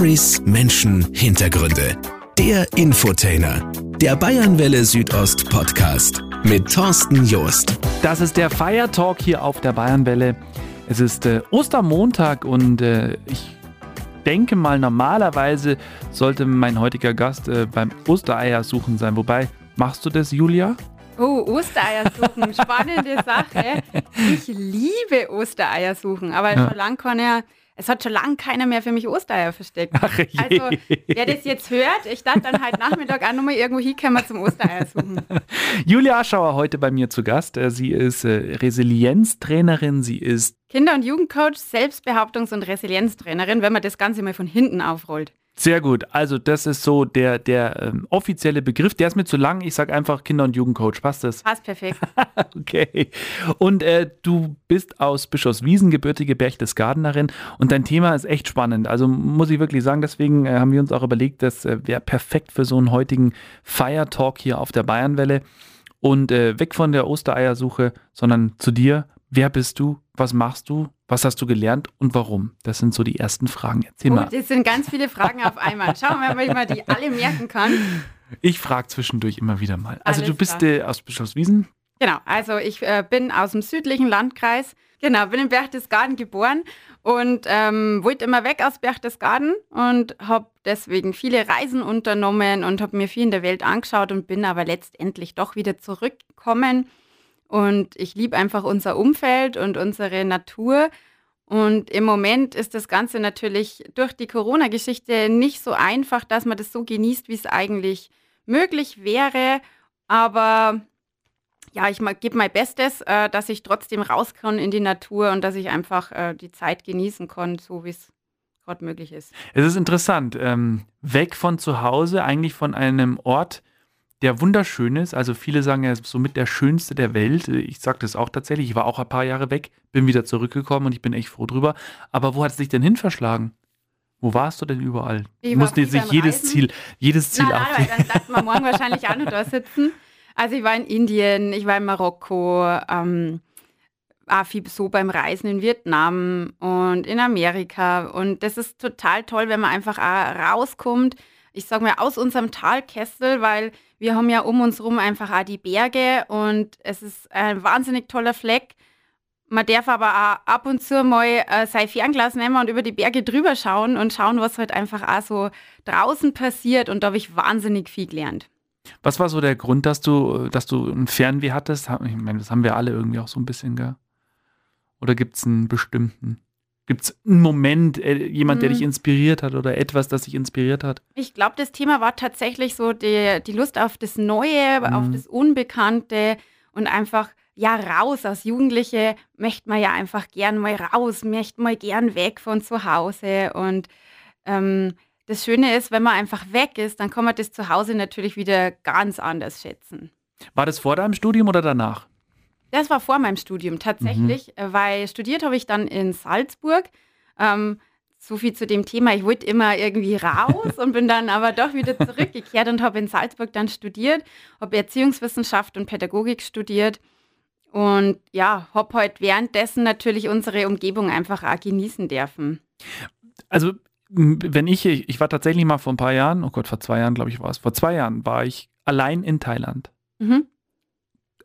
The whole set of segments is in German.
Stories, Menschen, Hintergründe. Der Infotainer. Der Bayernwelle Südost Podcast mit Thorsten Joost. Das ist der Fire Talk hier auf der Bayernwelle. Es ist äh, Ostermontag und äh, ich denke mal, normalerweise sollte mein heutiger Gast äh, beim Ostereier suchen sein. Wobei, machst du das, Julia? Oh, Ostereier suchen, spannende Sache. Ich liebe Ostereier suchen, aber ja. schon lange kann er es hat schon lange keiner mehr für mich Ostereier versteckt. Ach je. Also, wer das jetzt hört, ich dachte dann halt Nachmittag auch nochmal irgendwo hinkommen zum Ostereier suchen. Julia Aschauer heute bei mir zu Gast. Äh, sie ist äh, Resilienztrainerin, sie ist Kinder- und Jugendcoach, Selbstbehauptungs- und Resilienztrainerin, wenn man das Ganze mal von hinten aufrollt. Sehr gut. Also das ist so der, der ähm, offizielle Begriff. Der ist mir zu lang. Ich sage einfach Kinder- und Jugendcoach. Passt das? Passt perfekt. okay. Und äh, du bist aus Bischofswiesen gebürtige Berchtesgadenerin und dein Thema ist echt spannend. Also muss ich wirklich sagen, deswegen äh, haben wir uns auch überlegt, das äh, wäre perfekt für so einen heutigen Fire Talk hier auf der Bayernwelle. Und äh, weg von der Ostereiersuche, sondern zu dir. Wer bist du? Was machst du? Was hast du gelernt und warum? Das sind so die ersten Fragen. Erzähl oh, mal. Das sind ganz viele Fragen auf einmal. Schauen wir mal, wie man die alle merken kann. Ich frage zwischendurch immer wieder mal. Also Alles du bist äh, aus Bischofswiesen? Genau, also ich äh, bin aus dem südlichen Landkreis. Genau, bin in Berchtesgaden geboren und ähm, wollte immer weg aus Berchtesgaden und habe deswegen viele Reisen unternommen und habe mir viel in der Welt angeschaut und bin aber letztendlich doch wieder zurückgekommen und ich liebe einfach unser Umfeld und unsere Natur. Und im Moment ist das Ganze natürlich durch die Corona-Geschichte nicht so einfach, dass man das so genießt, wie es eigentlich möglich wäre. Aber ja, ich gebe mein Bestes, äh, dass ich trotzdem raus kann in die Natur und dass ich einfach äh, die Zeit genießen kann, so wie es gerade möglich ist. Es ist interessant, ähm, weg von zu Hause, eigentlich von einem Ort, der wunderschön ist. Also viele sagen, er ist somit der schönste der Welt. Ich sage das auch tatsächlich. Ich war auch ein paar Jahre weg, bin wieder zurückgekommen und ich bin echt froh drüber. Aber wo hat es dich denn hin verschlagen? Wo warst du denn überall? Ich musste jetzt nicht jedes Ziel, jedes Ziel nein, nein, dann darf man morgen wahrscheinlich auch noch da sitzen. Also ich war in Indien, ich war in Marokko, ähm, auch viel so beim Reisen in Vietnam und in Amerika. Und das ist total toll, wenn man einfach auch rauskommt, ich sage mal, aus unserem Talkessel, weil wir haben ja um uns herum einfach auch die Berge und es ist ein wahnsinnig toller Fleck. Man darf aber auch ab und zu mal äh, sein Fernglas nehmen und über die Berge drüber schauen und schauen, was halt einfach auch so draußen passiert. Und da habe ich wahnsinnig viel gelernt. Was war so der Grund, dass du, dass du ein Fernweh hattest? Ich meine, das haben wir alle irgendwie auch so ein bisschen, gell? Oder gibt es einen bestimmten? Gibt es einen Moment, äh, jemand, der dich mhm. inspiriert hat oder etwas, das dich inspiriert hat? Ich glaube, das Thema war tatsächlich so die, die Lust auf das Neue, mhm. auf das Unbekannte und einfach ja raus. Als Jugendliche möchte man ja einfach gern mal raus, möchte mal gern weg von zu Hause. Und ähm, das Schöne ist, wenn man einfach weg ist, dann kann man das zu Hause natürlich wieder ganz anders schätzen. War das vor deinem Studium oder danach? Das war vor meinem Studium tatsächlich, mhm. weil studiert habe ich dann in Salzburg. Ähm, so viel zu dem Thema. Ich wollte immer irgendwie raus und bin dann aber doch wieder zurückgekehrt und habe in Salzburg dann studiert, habe Erziehungswissenschaft und Pädagogik studiert und ja, habe heute währenddessen natürlich unsere Umgebung einfach auch genießen dürfen. Also wenn ich, ich war tatsächlich mal vor ein paar Jahren, oh Gott, vor zwei Jahren glaube ich war es, vor zwei Jahren war ich allein in Thailand. Mhm.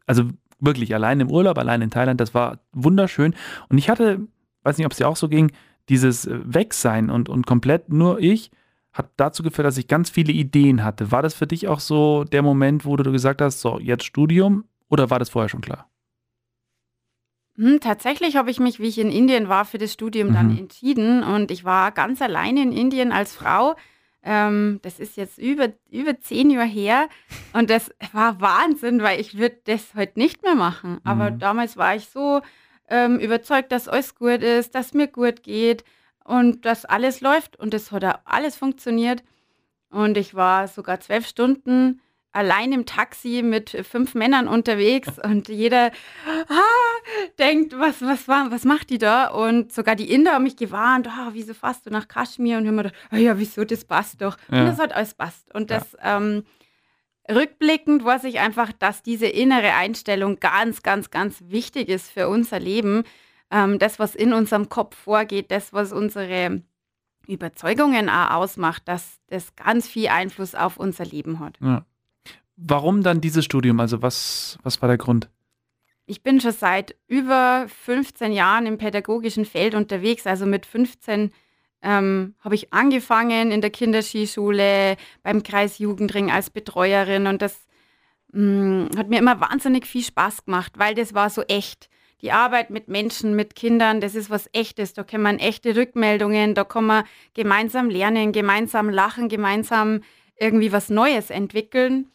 Also wirklich allein im Urlaub, allein in Thailand. Das war wunderschön. Und ich hatte, weiß nicht, ob es dir auch so ging, dieses äh, Wegsein und, und komplett nur ich hat dazu geführt, dass ich ganz viele Ideen hatte. War das für dich auch so der Moment, wo du gesagt hast, so jetzt Studium oder war das vorher schon klar? Hm, tatsächlich habe ich mich, wie ich in Indien war, für das Studium mhm. dann entschieden und ich war ganz allein in Indien als Frau ähm, das ist jetzt über, über zehn Jahre her und das war Wahnsinn, weil ich würde das heute nicht mehr machen. Aber mhm. damals war ich so ähm, überzeugt, dass alles gut ist, dass mir gut geht und dass alles läuft und es hat alles funktioniert. Und ich war sogar zwölf Stunden allein im Taxi mit fünf Männern unterwegs und jeder ah, denkt, was, was, was macht die da? Und sogar die Inder haben mich gewarnt, oh, wieso fährst du nach Kaschmir? Und ich habe mir gedacht, oh ja, wieso, das passt doch. Ja. Und das hat alles passt. Und das ja. ähm, rückblickend weiß ich einfach, dass diese innere Einstellung ganz, ganz, ganz wichtig ist für unser Leben. Ähm, das, was in unserem Kopf vorgeht, das, was unsere Überzeugungen auch ausmacht, dass das ganz viel Einfluss auf unser Leben hat. Ja. Warum dann dieses Studium? Also was, was war der Grund? Ich bin schon seit über 15 Jahren im pädagogischen Feld unterwegs. Also mit 15 ähm, habe ich angefangen in der Kinderskischule, beim Kreisjugendring als Betreuerin und das mh, mm, hat mir immer wahnsinnig viel Spaß gemacht, weil das war so echt. Die Arbeit mit Menschen, mit Kindern, das ist was Echtes. Da kann man echte Rückmeldungen, da kann man gemeinsam lernen, gemeinsam lachen, gemeinsam irgendwie was Neues entwickeln.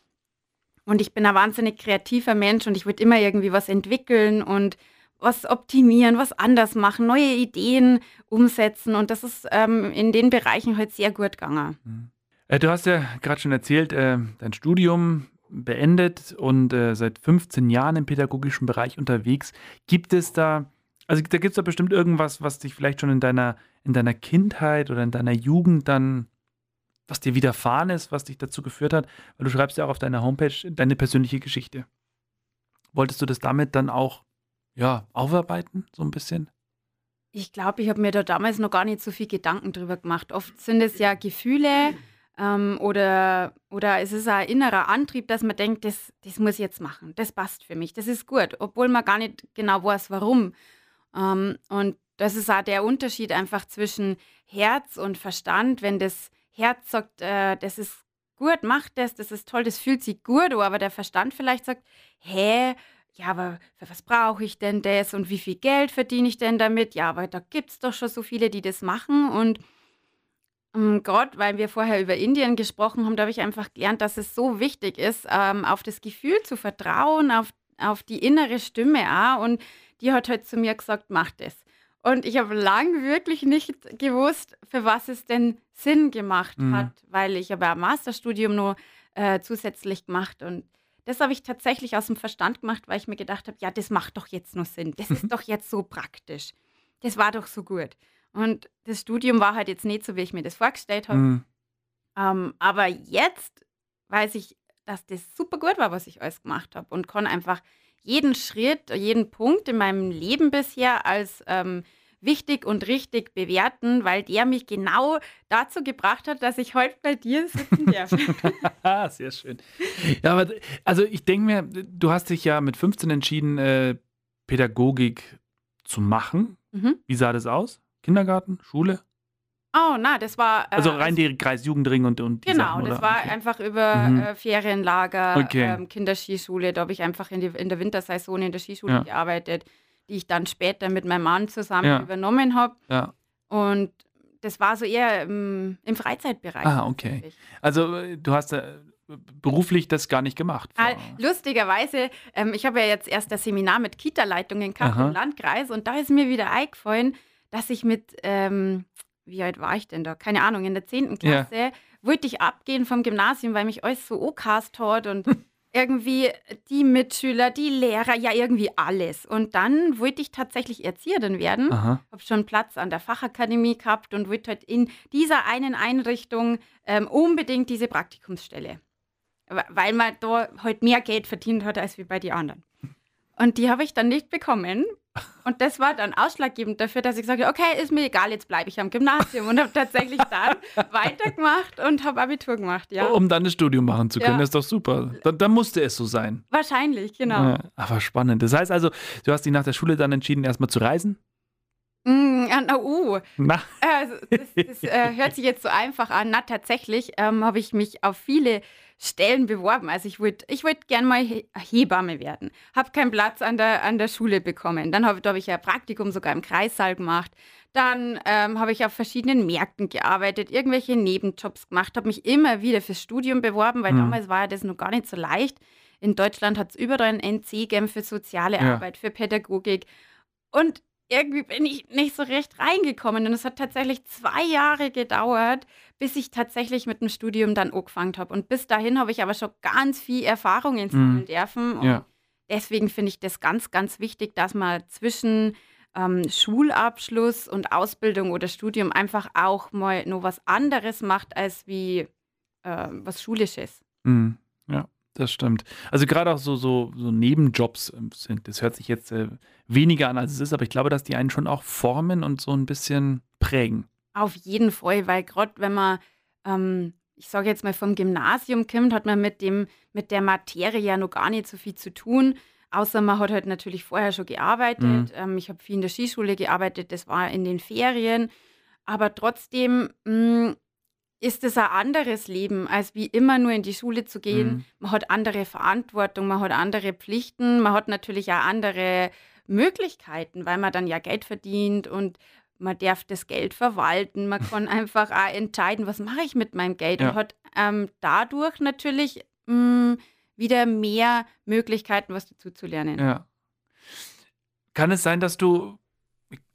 Und ich bin ein wahnsinnig kreativer Mensch und ich würde immer irgendwie was entwickeln und was optimieren, was anders machen, neue Ideen umsetzen. Und das ist ähm, in den Bereichen halt sehr gut gegangen. Mhm. Äh, du hast ja gerade schon erzählt, äh, dein Studium beendet und äh, seit 15 Jahren im pädagogischen Bereich unterwegs. Gibt es da, also da gibt es da bestimmt irgendwas, was dich vielleicht schon in deiner, in deiner Kindheit oder in deiner Jugend dann, was dir widerfahren ist, was dich dazu geführt hat? Weil du schreibst ja auch auf deiner Homepage deine persönliche Geschichte. Wolltest du das damit dann auch ja, aufarbeiten, so ein bisschen? Ich glaube, ich habe mir da damals noch gar nicht so viel Gedanken drüber gemacht. Oft sind es ja Gefühle ähm, oder, oder es ist ein innerer Antrieb, dass man denkt, das, das muss ich jetzt machen, das passt für mich, das ist gut, obwohl man gar nicht genau weiß, warum. Ähm, und das ist auch der Unterschied einfach zwischen Herz und Verstand. Wenn das Herz sagt, äh, das ist gut, mach das, das ist toll, das fühlt sich gut, aber der Verstand vielleicht sagt, hä, ja, aber für was brauche ich denn das und wie viel Geld verdiene ich denn damit? Ja, aber da gibt es doch schon so viele, die das machen. Und ähm, Gott, weil wir vorher über Indien gesprochen haben, da habe ich einfach gelernt, dass es so wichtig ist, ähm, auf das Gefühl zu vertrauen, auf, auf die innere Stimme auch. Und die hat halt zu mir gesagt, mach das. Und ich habe lang wirklich nicht gewusst, für was es denn Sinn gemacht mhm. hat, weil ich habe ein Masterstudium nur äh, zusätzlich gemacht und das habe ich tatsächlich aus dem Verstand gemacht, weil ich mir gedacht habe, ja, das macht doch jetzt nur Sinn. Das ist doch jetzt so praktisch. Das war doch so gut. Und das Studium war halt jetzt nicht so, wie ich mir das vorgestellt habe. Mhm. Ähm, aber jetzt weiß ich, dass das super gut war, was ich alles gemacht habe und kann einfach jeden Schritt, jeden Punkt in meinem Leben bisher als ähm, wichtig und richtig bewerten, weil der mich genau dazu gebracht hat, dass ich heute bei dir sitzen darf. Sehr schön. Ja, aber also ich denke mir, du hast dich ja mit 15 entschieden, äh, Pädagogik zu machen. Mhm. Wie sah das aus? Kindergarten, Schule? Oh, na, das war. Äh, also rein die Kreisjugendring und, und Genau, Sachen, das war okay. einfach über mhm. äh, Ferienlager, okay. ähm, Kinderskischule. Da habe ich einfach in, die, in der Wintersaison in der Skischule ja. gearbeitet die ich dann später mit meinem Mann zusammen ja. übernommen habe. Ja. Und das war so eher im, im Freizeitbereich. Ah, okay. Also äh, du hast äh, beruflich das gar nicht gemacht. Ah, lustigerweise, ähm, ich habe ja jetzt erst das Seminar mit Kita-Leitungen gehabt Aha. im Landkreis und da ist mir wieder eingefallen, dass ich mit, ähm, wie alt war ich denn da? Keine Ahnung, in der 10. Klasse ja. wollte ich abgehen vom Gymnasium, weil mich alles so okast hat und irgendwie die Mitschüler, die Lehrer, ja irgendwie alles. Und dann wollte ich tatsächlich Erzieherin werden. Habe schon Platz an der Fachakademie gehabt und wollte halt in dieser einen Einrichtung ähm, unbedingt diese Praktikumsstelle. Weil man da halt mehr Geld verdient hat als wie bei den anderen. Und die habe ich dann nicht bekommen. Und das war dann ausschlaggebend dafür, dass ich gesagt habe, okay, ist mir egal, jetzt bleibe ich am Gymnasium und habe tatsächlich dann weitergemacht und habe Abitur gemacht, ja. Um dann das Studium machen zu können, ja. das ist doch super. Dann, dann, musste es so sein. Wahrscheinlich, genau. Ja, aber spannend. Das heißt also, du hast dich nach der Schule dann entschieden, erstmal zu reisen? Mm, na, uh. Na. Äh, das, das äh, hört sich jetzt so einfach an. Na, tatsächlich ähm, habe ich mich auf viele Stellen beworben. Also ich wollte ich wollt gern mal Hebamme werden. Habe keinen Platz an der, an der Schule bekommen. Dann habe hab ich ja Praktikum sogar im Kreissaal gemacht. Dann ähm, habe ich auf verschiedenen Märkten gearbeitet, irgendwelche Nebenjobs gemacht, habe mich immer wieder fürs Studium beworben, weil mhm. damals war ja das noch gar nicht so leicht. In Deutschland hat es überall ein NC gegeben für soziale ja. Arbeit, für Pädagogik. Und irgendwie bin ich nicht so recht reingekommen. Und es hat tatsächlich zwei Jahre gedauert, bis ich tatsächlich mit dem Studium dann angefangen habe. Und bis dahin habe ich aber schon ganz viel Erfahrungen sammeln mhm. dürfen. Und ja. deswegen finde ich das ganz, ganz wichtig, dass man zwischen ähm, Schulabschluss und Ausbildung oder Studium einfach auch mal noch was anderes macht, als wie äh, was Schulisches. Mhm. Ja. Das stimmt. Also gerade auch so, so, so Nebenjobs ähm, sind, das hört sich jetzt äh, weniger an, als es ist, aber ich glaube, dass die einen schon auch formen und so ein bisschen prägen. Auf jeden Fall, weil gerade wenn man, ähm, ich sage jetzt mal vom Gymnasium kommt, hat man mit, dem, mit der Materie ja noch gar nicht so viel zu tun. Außer man hat halt natürlich vorher schon gearbeitet. Mhm. Ähm, ich habe viel in der Skischule gearbeitet, das war in den Ferien. Aber trotzdem mh, hm, ist es ein anderes Leben, als wie immer nur in die Schule zu gehen. Mhm. Man hat andere Verantwortung, man hat andere Pflichten, man hat natürlich auch andere Möglichkeiten, weil man dann ja Geld verdient und man darf das Geld verwalten, man kann einfach auch entscheiden, was mache ich mit meinem Geld ja. und hat ähm, dadurch natürlich mh, hm, wieder mehr Möglichkeiten, was dazu zu lernen. Ja. Kann es sein, dass du,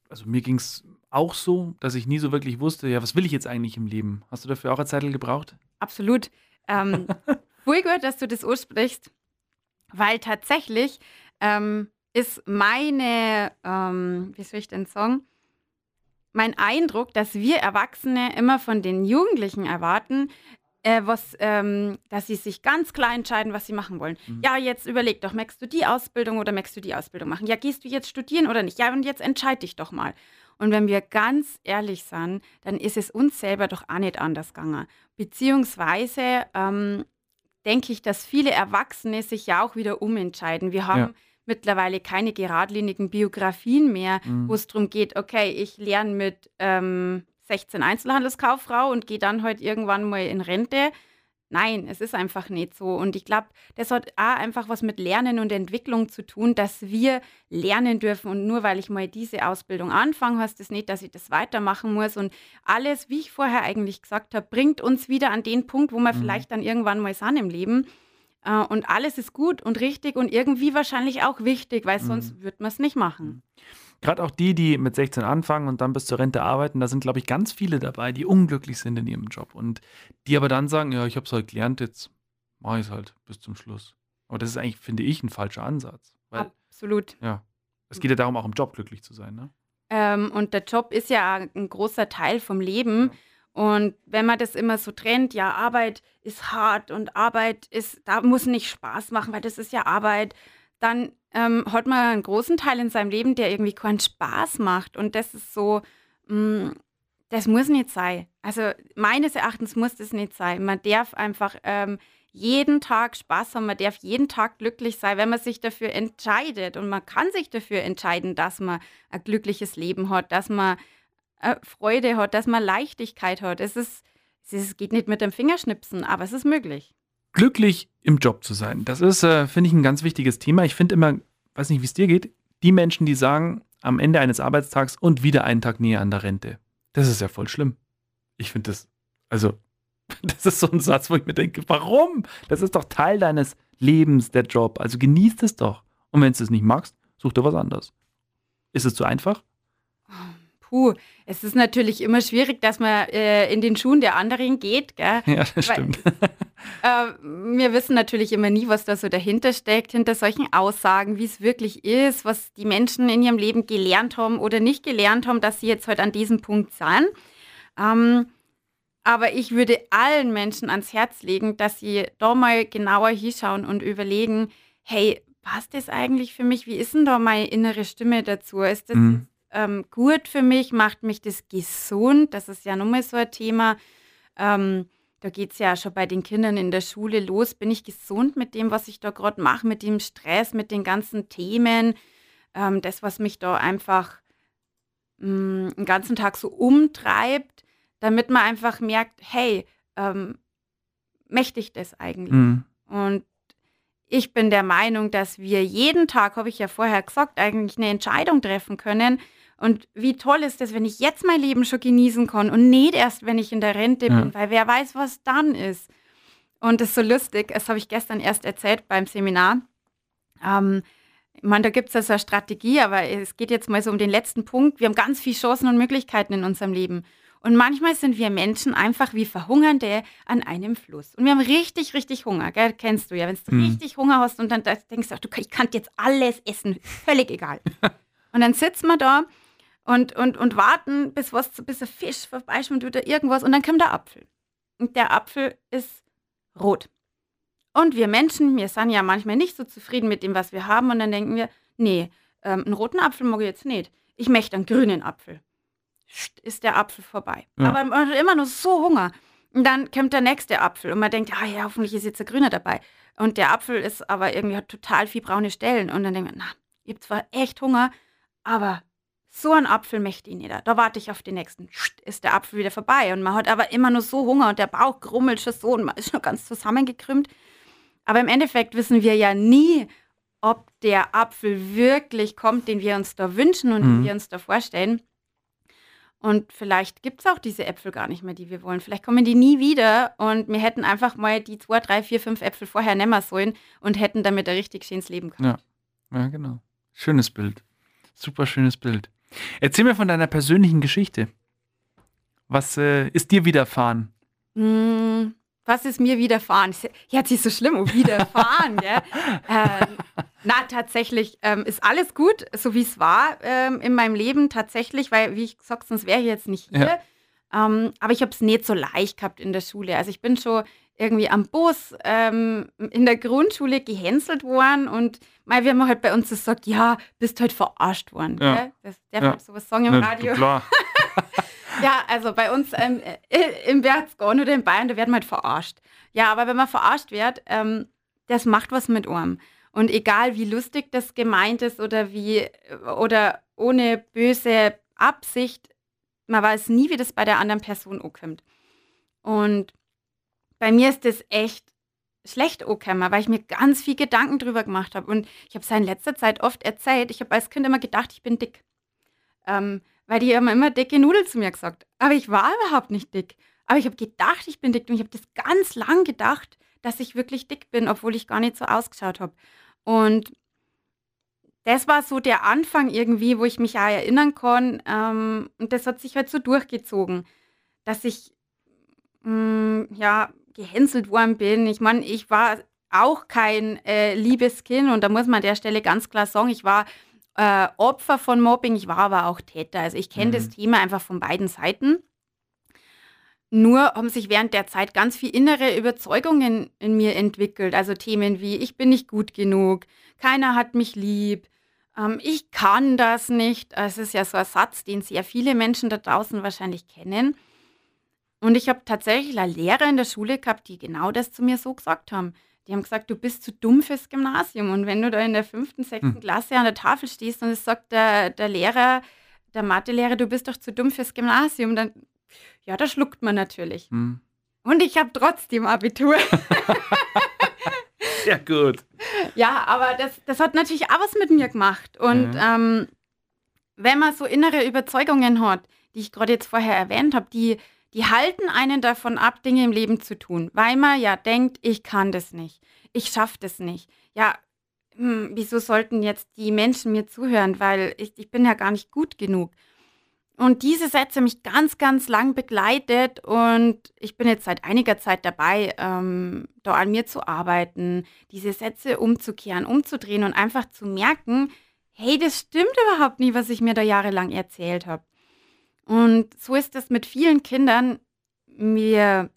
also mir ging es auch so, dass ich nie so wirklich wusste, ja, was will ich jetzt eigentlich im Leben? Hast du dafür auch eine Zeit gebraucht? Absolut. Ähm, gehört, dass du das aussprichst, weil tatsächlich ähm, ist meine, ähm, wie soll ich denn sagen, mein Eindruck, dass wir Erwachsene immer von den Jugendlichen erwarten, äh, was, ähm, dass sie sich ganz klar entscheiden, was sie machen wollen. Mhm. Ja, jetzt überleg doch, möchtest du die Ausbildung oder möchtest du die Ausbildung machen? Ja, gehst du jetzt studieren oder nicht? Ja, und jetzt entscheide dich doch mal. Und wenn wir ganz ehrlich sind, dann ist es uns selber doch auch nicht anders gegangen. Beziehungsweise ähm, denke ich, dass viele Erwachsene sich ja auch wieder umentscheiden. Wir haben ja. mittlerweile keine geradlinigen Biografien mehr, mhm. wo es darum geht, okay, ich lerne mit ähm, 16 Einzelhandelskauffrau und gehe dann heute halt irgendwann mal in Rente. Nein, es ist einfach nicht so. Und ich glaube, das hat auch einfach was mit Lernen und Entwicklung zu tun, dass wir lernen dürfen. Und nur weil ich mal diese Ausbildung anfange, heißt das nicht, dass ich das weitermachen muss. Und alles, wie ich vorher eigentlich gesagt habe, bringt uns wieder an den Punkt, wo wir mhm. vielleicht dann irgendwann mal sind im Leben. Äh, und alles ist gut und richtig und irgendwie wahrscheinlich auch wichtig, weil sonst mhm. würde man es nicht machen. Mhm. Gerade auch die, die mit 16 anfangen und dann bis zur Rente arbeiten, da sind, glaube ich, ganz viele dabei, die unglücklich sind in ihrem Job und die aber dann sagen, ja, ich habe es halt gelernt, jetzt mache ich es halt bis zum Schluss. Aber das ist eigentlich, finde ich, ein falscher Ansatz. Weil, Absolut. Ja. Es geht ja darum, auch im Job glücklich zu sein, ne? Ähm, und der Job ist ja ein großer Teil vom Leben. Ja. Und wenn man das immer so trennt, ja, Arbeit ist hart und Arbeit ist, da muss nicht Spaß machen, weil das ist ja Arbeit dann ähm, hat man einen großen Teil in seinem Leben, der irgendwie keinen Spaß macht. Und das ist so, mh, mm, das muss nicht sein. Also meines Erachtens muss das nicht sein. Man darf einfach ähm, jeden Tag Spaß haben, man darf jeden Tag glücklich sein, wenn man sich dafür entscheidet. Und man kann sich dafür entscheiden, dass man ein glückliches Leben hat, dass man äh, Freude hat, dass man Leichtigkeit hat. Es, ist, es geht nicht mit dem Fingerschnipsen, aber es ist möglich glücklich im Job zu sein. Das ist, äh, finde ich, ein ganz wichtiges Thema. Ich finde immer, weiß nicht, wie es dir geht, die Menschen, die sagen, am Ende eines Arbeitstags und wieder einen Tag näher an der Rente. Das ist ja voll schlimm. Ich finde das, also, das ist so ein Satz, wo ich mir denke, warum? Das ist doch Teil deines Lebens, der Job. Also genießt es doch. Und wenn du es nicht magst, such dir was anderes. Ist es zu einfach? Puh, es ist natürlich immer schwierig, dass man äh, in den Schuhen der anderen geht. Gell? Ja, das Weil, stimmt. Äh, wir wissen natürlich immer nie, was da so dahinter steckt, hinter solchen Aussagen, wie es wirklich ist, was die Menschen in ihrem Leben gelernt haben oder nicht gelernt haben, dass sie jetzt halt an diesem Punkt sind. Ähm, aber ich würde allen Menschen ans Herz legen, dass sie da mal genauer hinschauen und überlegen, hey, passt das eigentlich für mich? Wie ist denn da meine innere Stimme dazu? Ist das mhm ähm, gut für mich? Macht mich das gesund? Das ist ja nochmal so ein Thema. Ähm, da geht es ja schon bei den Kindern in der Schule los. Bin ich gesund mit dem, was ich da gerade mache, mit dem Stress, mit den ganzen Themen? Ähm, das, was mich da einfach mh, mm, den ganzen Tag so umtreibt, damit man einfach merkt, hey, ähm, möchte ich das eigentlich? Mhm. Und ich bin der Meinung, dass wir jeden Tag, habe ich ja vorher gesagt, eigentlich eine Entscheidung treffen können, und wie toll ist es, wenn ich jetzt mein Leben schon genießen kann und nicht erst, wenn ich in der Rente ja. bin, weil wer weiß, was dann ist. Und das ist so lustig, das habe ich gestern erst erzählt beim Seminar. Ähm, ich meine, da gibt es also eine Strategie, aber es geht jetzt mal so um den letzten Punkt. Wir haben ganz viele Chancen und Möglichkeiten in unserem Leben. Und manchmal sind wir Menschen einfach wie Verhungernde an einem Fluss. Und wir haben richtig, richtig Hunger, gell? kennst du ja. Wenn du hm. richtig Hunger hast und dann denkst du, ich kann jetzt alles essen, völlig egal. und dann sitzt man da und, und, und warten, bis, was, bis ein Fisch vorbeischwimmt oder irgendwas und dann kommt der Apfel. Und der Apfel ist rot. Und wir Menschen, wir sind ja manchmal nicht so zufrieden mit dem, was wir haben und dann denken wir, nee, ähm, einen roten Apfel mag ich jetzt nicht. Ich möchte einen grünen Apfel. ist der Apfel vorbei. Ja. Aber man hat immer nur so Hunger. Und dann kommt der nächste Apfel und man denkt, ah ja, hoffentlich ist jetzt der Grüne dabei. Und der Apfel ist aber irgendwie hat total viel braune Stellen. Und dann denkt man, na, ich habe zwar echt Hunger, aber so ein Apfel möchte ich nicht. Da warte ich auf den nächsten. Ist der Apfel wieder vorbei. Und man hat aber immer nur so Hunger und der Bauch grummelt schon so und man ist schon ganz zusammengekrümmt. Aber im Endeffekt wissen wir ja nie, ob der Apfel wirklich kommt, den wir uns da wünschen und mhm. den wir uns da vorstellen. Und vielleicht gibt es auch diese Äpfel gar nicht mehr, die wir wollen. Vielleicht kommen die nie wieder und wir hätten einfach mal die zwei, drei, vier, fünf Äpfel vorher nehmen sollen und hätten damit ein richtig schönes Leben gehabt. Ja, ja genau. Schönes Bild. Super schönes Bild. Erzähl mir von deiner persönlichen Geschichte. Was äh, ist dir widerfahren? Mm, was ist mir widerfahren? Ja, hat sich so schlimm um widerfahren, gell? Ähm, na, tatsächlich ähm, ist alles gut, so wie es war ähm, in meinem Leben tatsächlich, weil, wie ich gesagt sonst wäre ich jetzt nicht hier. Ja. Ähm, aber ich habe es nicht so leicht gehabt in der Schule. Also ich bin schon irgendwie am Bus ähm, in der Grundschule gehänselt worden und mal, wie man halt bei uns sagt, ja, bist halt verarscht worden. Ja. Das darf ja. sowas sagen im ja, Radio. Klar. ja, also bei uns ähm, äh, im Berchtesgaden oder in Bayern, da werden wir halt verarscht. Ja, aber wenn man verarscht wird, ähm, das macht was mit einem. Und egal wie lustig das gemeint ist oder wie oder ohne böse Absicht, man weiß nie, wie das bei der anderen Person ankommt. Und bei mir ist das echt schlecht angekommen, weil ich mir ganz viel Gedanken drüber gemacht habe. Und ich habe es in letzter Zeit oft erzählt, ich habe als Kind immer gedacht, ich bin dick. Ähm, weil die haben immer dicke Nudeln zu mir gesagt. Aber ich war überhaupt nicht dick. Aber ich habe gedacht, ich bin dick. Und ich habe das ganz lang gedacht, dass ich wirklich dick bin, obwohl ich gar nicht so ausgeschaut habe. Und das war so der Anfang irgendwie, wo ich mich auch erinnern kann. Ähm, und das hat sich halt so durchgezogen, dass ich mh, mm, ja gehänselt worden bin. Ich meine, ich war auch kein äh, liebes Kind und da muss man an der Stelle ganz klar sagen, ich war äh, Opfer von Mobbing, ich war aber auch Täter. Also ich kenne mhm. das Thema einfach von beiden Seiten. Nur haben sich während der Zeit ganz viele innere Überzeugungen in mir entwickelt. Also Themen wie, ich bin nicht gut genug, keiner hat mich lieb, ähm, ich kann das nicht. Es ist ja so ein Satz, den sehr viele Menschen da draußen wahrscheinlich kennen. Und ich habe tatsächlich eine Lehrer in der Schule gehabt, die genau das zu mir so gesagt haben. Die haben gesagt, du bist zu dumm fürs Gymnasium. Und wenn du da in der fünften, sechsten hm. Klasse an der Tafel stehst und es sagt der, der Lehrer, der Mathelehrer, du bist doch zu dumm fürs Gymnasium, dann, ja, da schluckt man natürlich. Hm. Und ich habe trotzdem Abitur. ja, gut. Ja, aber das, das hat natürlich auch was mit mir gemacht. Und ja. ähm, wenn man so innere Überzeugungen hat, die ich gerade jetzt vorher erwähnt habe, die, die halten einen davon ab, Dinge im Leben zu tun, weil man ja denkt, ich kann das nicht, ich schaffe das nicht. Ja, hm, wieso sollten jetzt die Menschen mir zuhören, weil ich, ich bin ja gar nicht gut genug. Und diese Sätze mich ganz, ganz lang begleitet und ich bin jetzt seit einiger Zeit dabei, ähm, da an mir zu arbeiten, diese Sätze umzukehren, umzudrehen und einfach zu merken, hey, das stimmt überhaupt nie, was ich mir da jahrelang erzählt habe. Und so ist es mit vielen Kindern. Wir,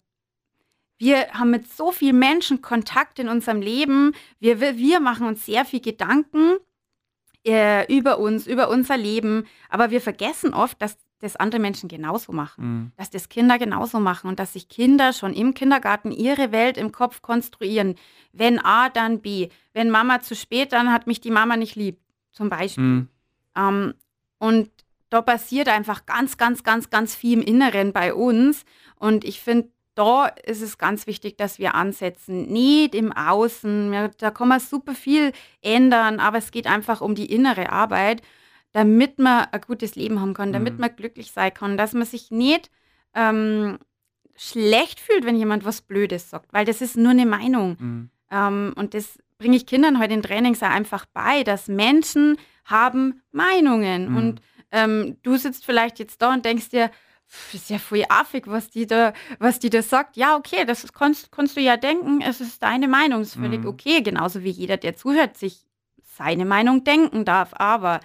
wir haben mit so vielen Menschen Kontakt in unserem Leben. Wir, wir machen uns sehr viel Gedanken äh, über uns, über unser Leben. Aber wir vergessen oft, dass das andere Menschen genauso machen, mhm. dass das Kinder genauso machen und dass sich Kinder schon im Kindergarten ihre Welt im Kopf konstruieren. Wenn A, dann B. Wenn Mama zu spät, dann hat mich die Mama nicht lieb, zum Beispiel. Mhm. Ähm, und da passiert einfach ganz, ganz, ganz, ganz viel im Inneren bei uns. Und ich finde, da ist es ganz wichtig, dass wir ansetzen. Nicht im Außen. Ja, da kann man super viel ändern, aber es geht einfach um die innere Arbeit, damit man ein gutes Leben haben kann, damit mhm. man glücklich sein kann, dass man sich nicht ähm, schlecht fühlt, wenn jemand was Blödes sagt, weil das ist nur eine Meinung. Mhm. Ähm, und das bringe ich Kindern heute in Trainings einfach bei, dass Menschen haben Meinungen. Mhm. Und ähm, du sitzt vielleicht jetzt da und denkst dir, ist ja voll affig, was die da, was die da sagt. Ja, okay, das kannst, kannst du ja denken, es ist deine Meinung, ist völlig mhm. okay. Genauso wie jeder, der zuhört, sich seine Meinung denken darf. Aber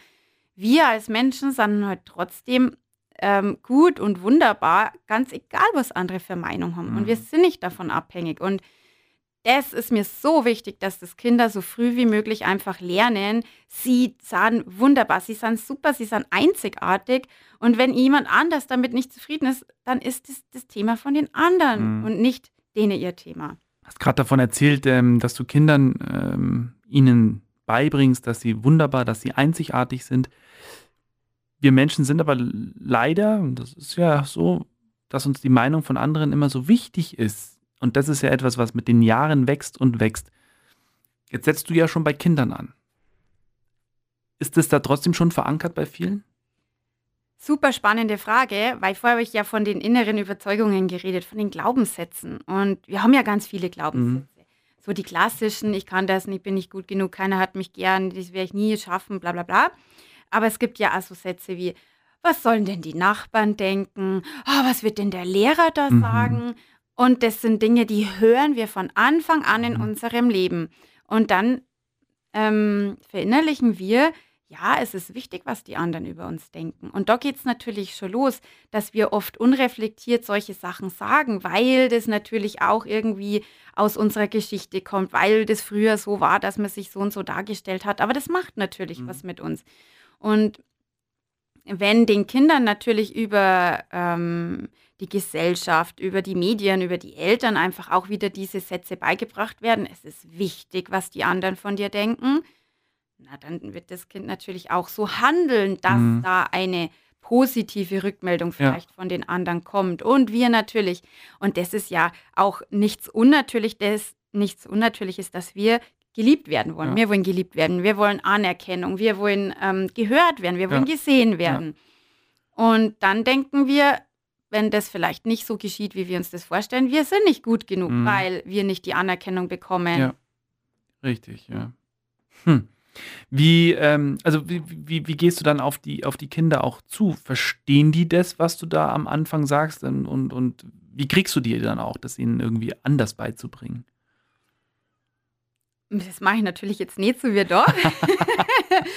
wir als Menschen sind halt trotzdem ähm, gut und wunderbar, ganz egal, was andere für Meinung haben. Mhm. Und wir mhm. sind nicht davon abhängig. Und das ist mir so wichtig, dass das Kinder so früh wie möglich einfach lernen. Sie sind wunderbar, sie sind super, sie sind einzigartig. Und wenn jemand anders damit nicht zufrieden ist, dann ist das das Thema von den anderen mhm. und nicht denen ihr Thema. Du hast gerade davon erzählt, ähm, dass du Kindern ähm, ihnen beibringst, dass sie wunderbar, dass sie einzigartig sind. Wir Menschen sind aber leider, und das ist ja so, dass uns die Meinung von anderen immer so wichtig ist. Und das ist ja etwas, was mit den Jahren wächst und wächst. Jetzt setzt du ja schon bei Kindern an. Ist das da trotzdem schon verankert bei vielen? Super spannende Frage, weil vorher habe ich ja von den inneren Überzeugungen geredet, von den Glaubenssätzen. Und wir haben ja ganz viele Glaubenssätze. Mhm. So die klassischen, ich kann das nicht, bin nicht gut genug, keiner hat mich gern, das werde ich nie schaffen, bla bla bla. Aber es gibt ja auch so Sätze wie, was sollen denn die Nachbarn denken? Oh, was wird denn der Lehrer da mhm. sagen? Und das sind Dinge, die hören wir von Anfang an in mhm. unserem Leben. Und dann ähm, verinnerlichen wir, ja, es ist wichtig, was die anderen über uns denken. Und da geht es natürlich schon los, dass wir oft unreflektiert solche Sachen sagen, weil das natürlich auch irgendwie aus unserer Geschichte kommt, weil das früher so war, dass man sich so und so dargestellt hat. Aber das macht natürlich mhm. was mit uns. Und wenn den Kindern natürlich über ähm, die Gesellschaft, über die Medien, über die Eltern einfach auch wieder diese Sätze beigebracht werden, es ist wichtig, was die anderen von dir denken, na dann wird das Kind natürlich auch so handeln, dass mhm. da eine positive Rückmeldung vielleicht ja. von den anderen kommt. Und wir natürlich, und das ist ja auch nichts Unnatürliches, nichts Unnatürliches, dass wir geliebt werden wollen. Ja. Wir wollen geliebt werden, wir wollen Anerkennung, wir wollen ähm, gehört werden, wir wollen ja. gesehen werden. Und dann denken wir, wenn das vielleicht nicht so geschieht, wie wir uns das vorstellen, wir sind nicht gut genug, mhm. weil wir nicht die Anerkennung bekommen. Ja. Richtig, ja. Hm. Wie, ähm, also wie, wie, wie, gehst du dann auf die, auf die Kinder auch zu? Verstehen die das, was du da am Anfang sagst? Und, und, und wie kriegst du die dann auch, das ihnen irgendwie anders beizubringen? Das mache ich natürlich jetzt nicht so wie da.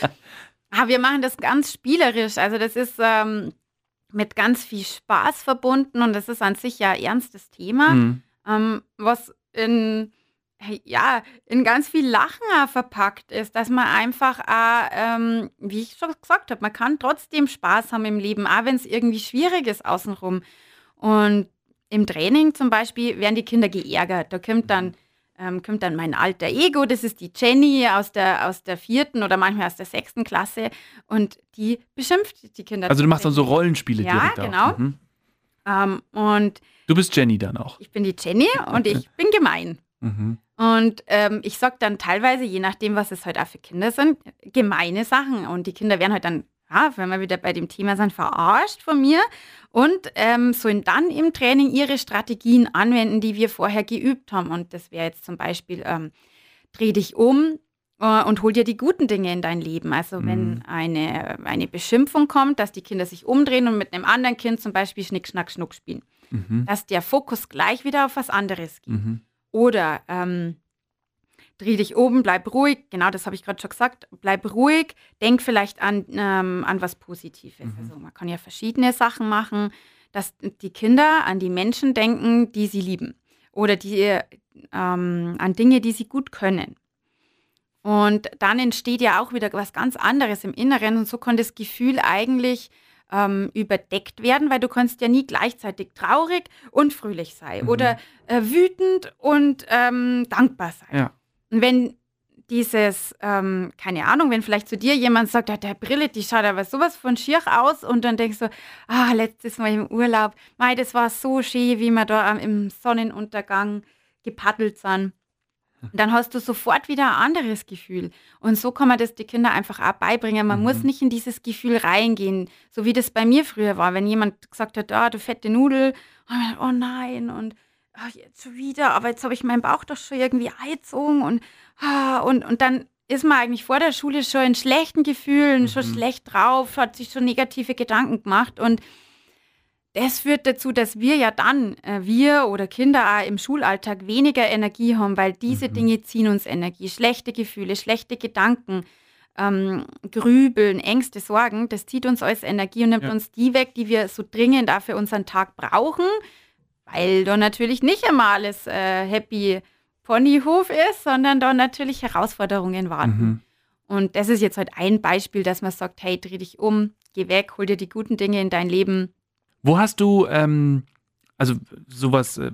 Aber wir machen das ganz spielerisch. Also das ist ähm, mit ganz viel Spaß verbunden und das ist an sich ja ein ernstes Thema, mhm. ähm, was in, ja, in ganz viel Lachen auch verpackt ist, dass man einfach, auch, ähm, wie ich schon gesagt habe, man kann trotzdem Spaß haben im Leben, auch wenn es irgendwie schwierig ist außenrum. Und im Training zum Beispiel werden die Kinder geärgert. Da kommt dann ähm, kommt dann mein alter Ego, das ist die Jenny aus der, aus der vierten oder manchmal aus der sechsten Klasse und die beschimpft die Kinder. Also du machst dann so Rollenspiele ja, direkt genau. Mhm. Ähm, und du bist Jenny dann auch. Ich bin die Jenny und ich bin gemein. Mhm. Und ähm, ich sage dann teilweise, je nachdem, was es heute halt auch für Kinder sind, gemeine Sachen. Und die Kinder werden halt dann ja, wenn wir wieder bei dem Thema sind, verarscht von mir und ähm, sollen dann im Training ihre Strategien anwenden, die wir vorher geübt haben. Und das wäre jetzt zum Beispiel, ähm, dreh dich um äh, und hol dir die guten Dinge in dein Leben. Also wenn mhm. eine, eine Beschimpfung kommt, dass die Kinder sich umdrehen und mit einem anderen Kind zum Beispiel Schnick, Schnack, Schnuck spielen. Mhm. Dass der Fokus gleich wieder auf was anderes geht. Mhm. Oder ähm, dreh dich oben, bleib ruhig. Genau, das habe ich gerade schon gesagt. Bleib ruhig, denk vielleicht an, ähm, an was Positives. Mhm. Also man kann ja verschiedene Sachen machen, dass die Kinder an die Menschen denken, die sie lieben. Oder die, ähm, an Dinge, die sie gut können. Und dann entsteht ja auch wieder was ganz anderes im Inneren und so kann das Gefühl eigentlich ähm, überdeckt werden, weil du kannst ja nie gleichzeitig traurig und fröhlich sein mhm. oder äh, wütend und ähm, dankbar sein. Ja. Und wenn dieses, ähm, keine Ahnung, wenn vielleicht zu dir jemand sagt, ja, der Brille, die schaut aber sowas von schier aus und dann denkst du, ah, letztes Mal im Urlaub, mei, das war so schön, wie wir da im Sonnenuntergang gepaddelt sind. Und dann hast du sofort wieder ein anderes Gefühl. Und so kann man das die Kinder einfach auch beibringen. Man mhm. muss nicht in dieses Gefühl reingehen, so wie das bei mir früher war. Wenn jemand gesagt hat, ah, du fette Nudel, oh nein, und ach, jetzt schon wieder, aber jetzt habe ich meinen Bauch doch schon irgendwie eingezogen und, ah, und, und dann ist man eigentlich vor der Schule schon in schlechten Gefühlen, mhm. schon schlecht drauf, hat sich schon negative Gedanken gemacht und das führt dazu, dass wir ja dann, äh, wir oder Kinder auch im Schulalltag weniger Energie haben, weil diese mhm. Dinge ziehen uns Energie. Schlechte Gefühle, schlechte Gedanken, ähm, Grübeln, Ängste, Sorgen, das zieht uns alles Energie und nimmt ja. uns die weg, die wir so dringend dafür unseren Tag brauchen, weil da natürlich nicht immer alles äh, happy, Ponyhof ist, sondern da natürlich Herausforderungen warten. Mhm. Und das ist jetzt halt ein Beispiel, dass man sagt, hey, dreh dich um, geh weg, hol dir die guten Dinge in dein Leben. Wo hast du, ähm, also sowas, äh,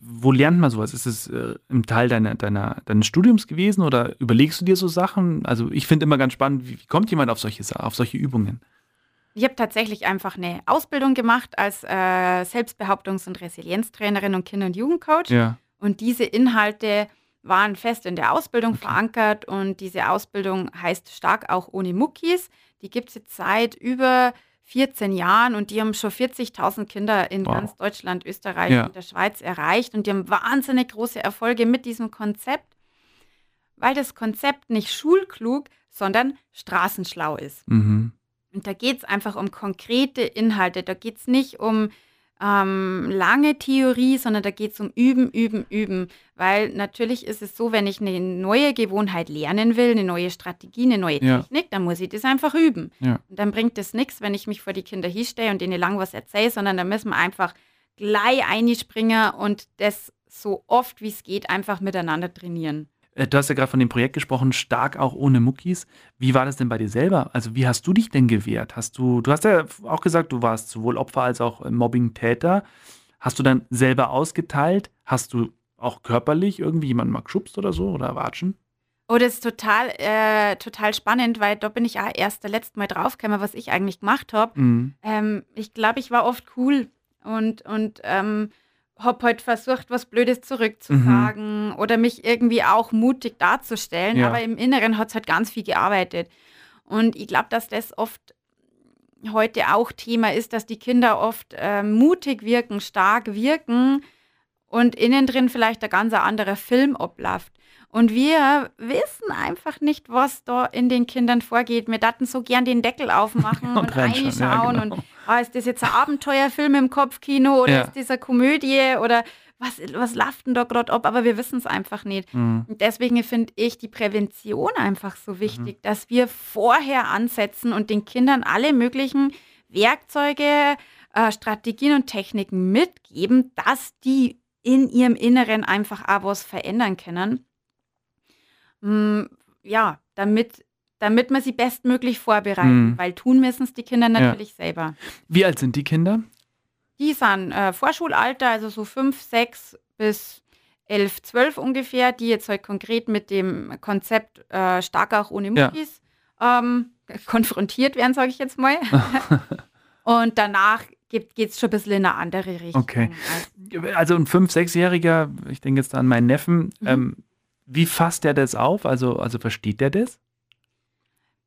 wo lernt man sowas? Ist es äh, im Teil deiner, deiner, deines Studiums gewesen oder überlegst du dir so Sachen? Also ich finde immer ganz spannend, wie, wie, kommt jemand auf solche, auf solche Übungen? Ich habe tatsächlich einfach eine Ausbildung gemacht als äh, Selbstbehauptungs- und Resilienztrainerin und Kinder- und Jugendcoach. Ja. Und diese Inhalte waren fest in der Ausbildung okay. verankert und diese Ausbildung heißt Stark auch ohne Muckis. Die gibt es jetzt seit über 14 Jahren und die haben schon 40.000 Kinder in wow. ganz Deutschland, Österreich ja. und der Schweiz erreicht und die haben wahnsinnig große Erfolge mit diesem Konzept, weil das Konzept nicht schulklug, sondern straßenschlau ist. Mhm. Und da geht es einfach um konkrete Inhalte. Da geht es nicht um ähm, lange Theorie, sondern da geht es um Üben, Üben, Üben. Weil natürlich ist es so, wenn ich eine neue Gewohnheit lernen will, eine neue Strategie, eine neue ja. Technik, dann muss ich das einfach üben. Ja. Und dann bringt es nichts, wenn ich mich vor die Kinder hinstelle und denen lang was erzähle, sondern da müssen wir einfach gleich einspringen und das so oft wie es geht einfach miteinander trainieren. Äh, du hast ja gerade von dem Projekt gesprochen, stark auch ohne Muckis. Wie war das denn bei dir selber? Also wie hast du dich denn gewehrt? Hast du, du hast ja auch gesagt, du warst sowohl Opfer als auch äh, Mobbing-Täter. Hast du dann selber ausgeteilt? Hast du auch körperlich irgendwie jemanden mal geschubst oder so oder watschen? Oh, das ist total, äh, total spannend, weil da bin ich auch erst der letzte Mal draufgekommen, was ich eigentlich gemacht habe. Mhm. Ähm, ich glaube, ich war oft cool und, und ähm, habe heute versucht, was Blödes zurückzusagen mhm. oder mich irgendwie auch mutig darzustellen, ja. aber im Inneren hat es halt ganz viel gearbeitet. Und ich glaube, dass das oft heute auch Thema ist, dass die Kinder oft äh, mutig wirken, stark wirken und innen drin vielleicht ein ganz anderer Film abläuft. Und wir wissen einfach nicht, was da in den Kindern vorgeht. Wir daten so gern den Deckel aufmachen und, und reinschauen. Ja, genau. Und ah, ist das jetzt ein Abenteuerfilm im Kopfkino oder ja. ist das eine Komödie oder was, was läuft denn da gerade ab? Aber wir wissen es einfach nicht. Mhm. Und deswegen finde ich die Prävention einfach so wichtig, mhm. dass wir vorher ansetzen und den Kindern alle möglichen Werkzeuge, äh, Strategien und Techniken mitgeben, dass die in ihrem Inneren einfach auch was verändern können. Hm, ja, damit, damit man sie bestmöglich vorbereiten, mhm. weil tun müssen es die Kinder natürlich ja. selber. Wie alt sind die Kinder? Die sind äh, Vorschulalter, also so fünf, sechs bis elf, zwölf ungefähr, die jetzt halt konkret mit dem Konzept äh, Stark auch ohne Muckis ja. ähm, konfrontiert werden, sage ich jetzt mal. Und danach geht es schon ein bisschen in eine andere Richtung. Okay. Also ein fünf-, sechsjähriger, ich denke jetzt an meinen Neffen, mhm. ähm, wie fasst der das auf? Also, also versteht der das?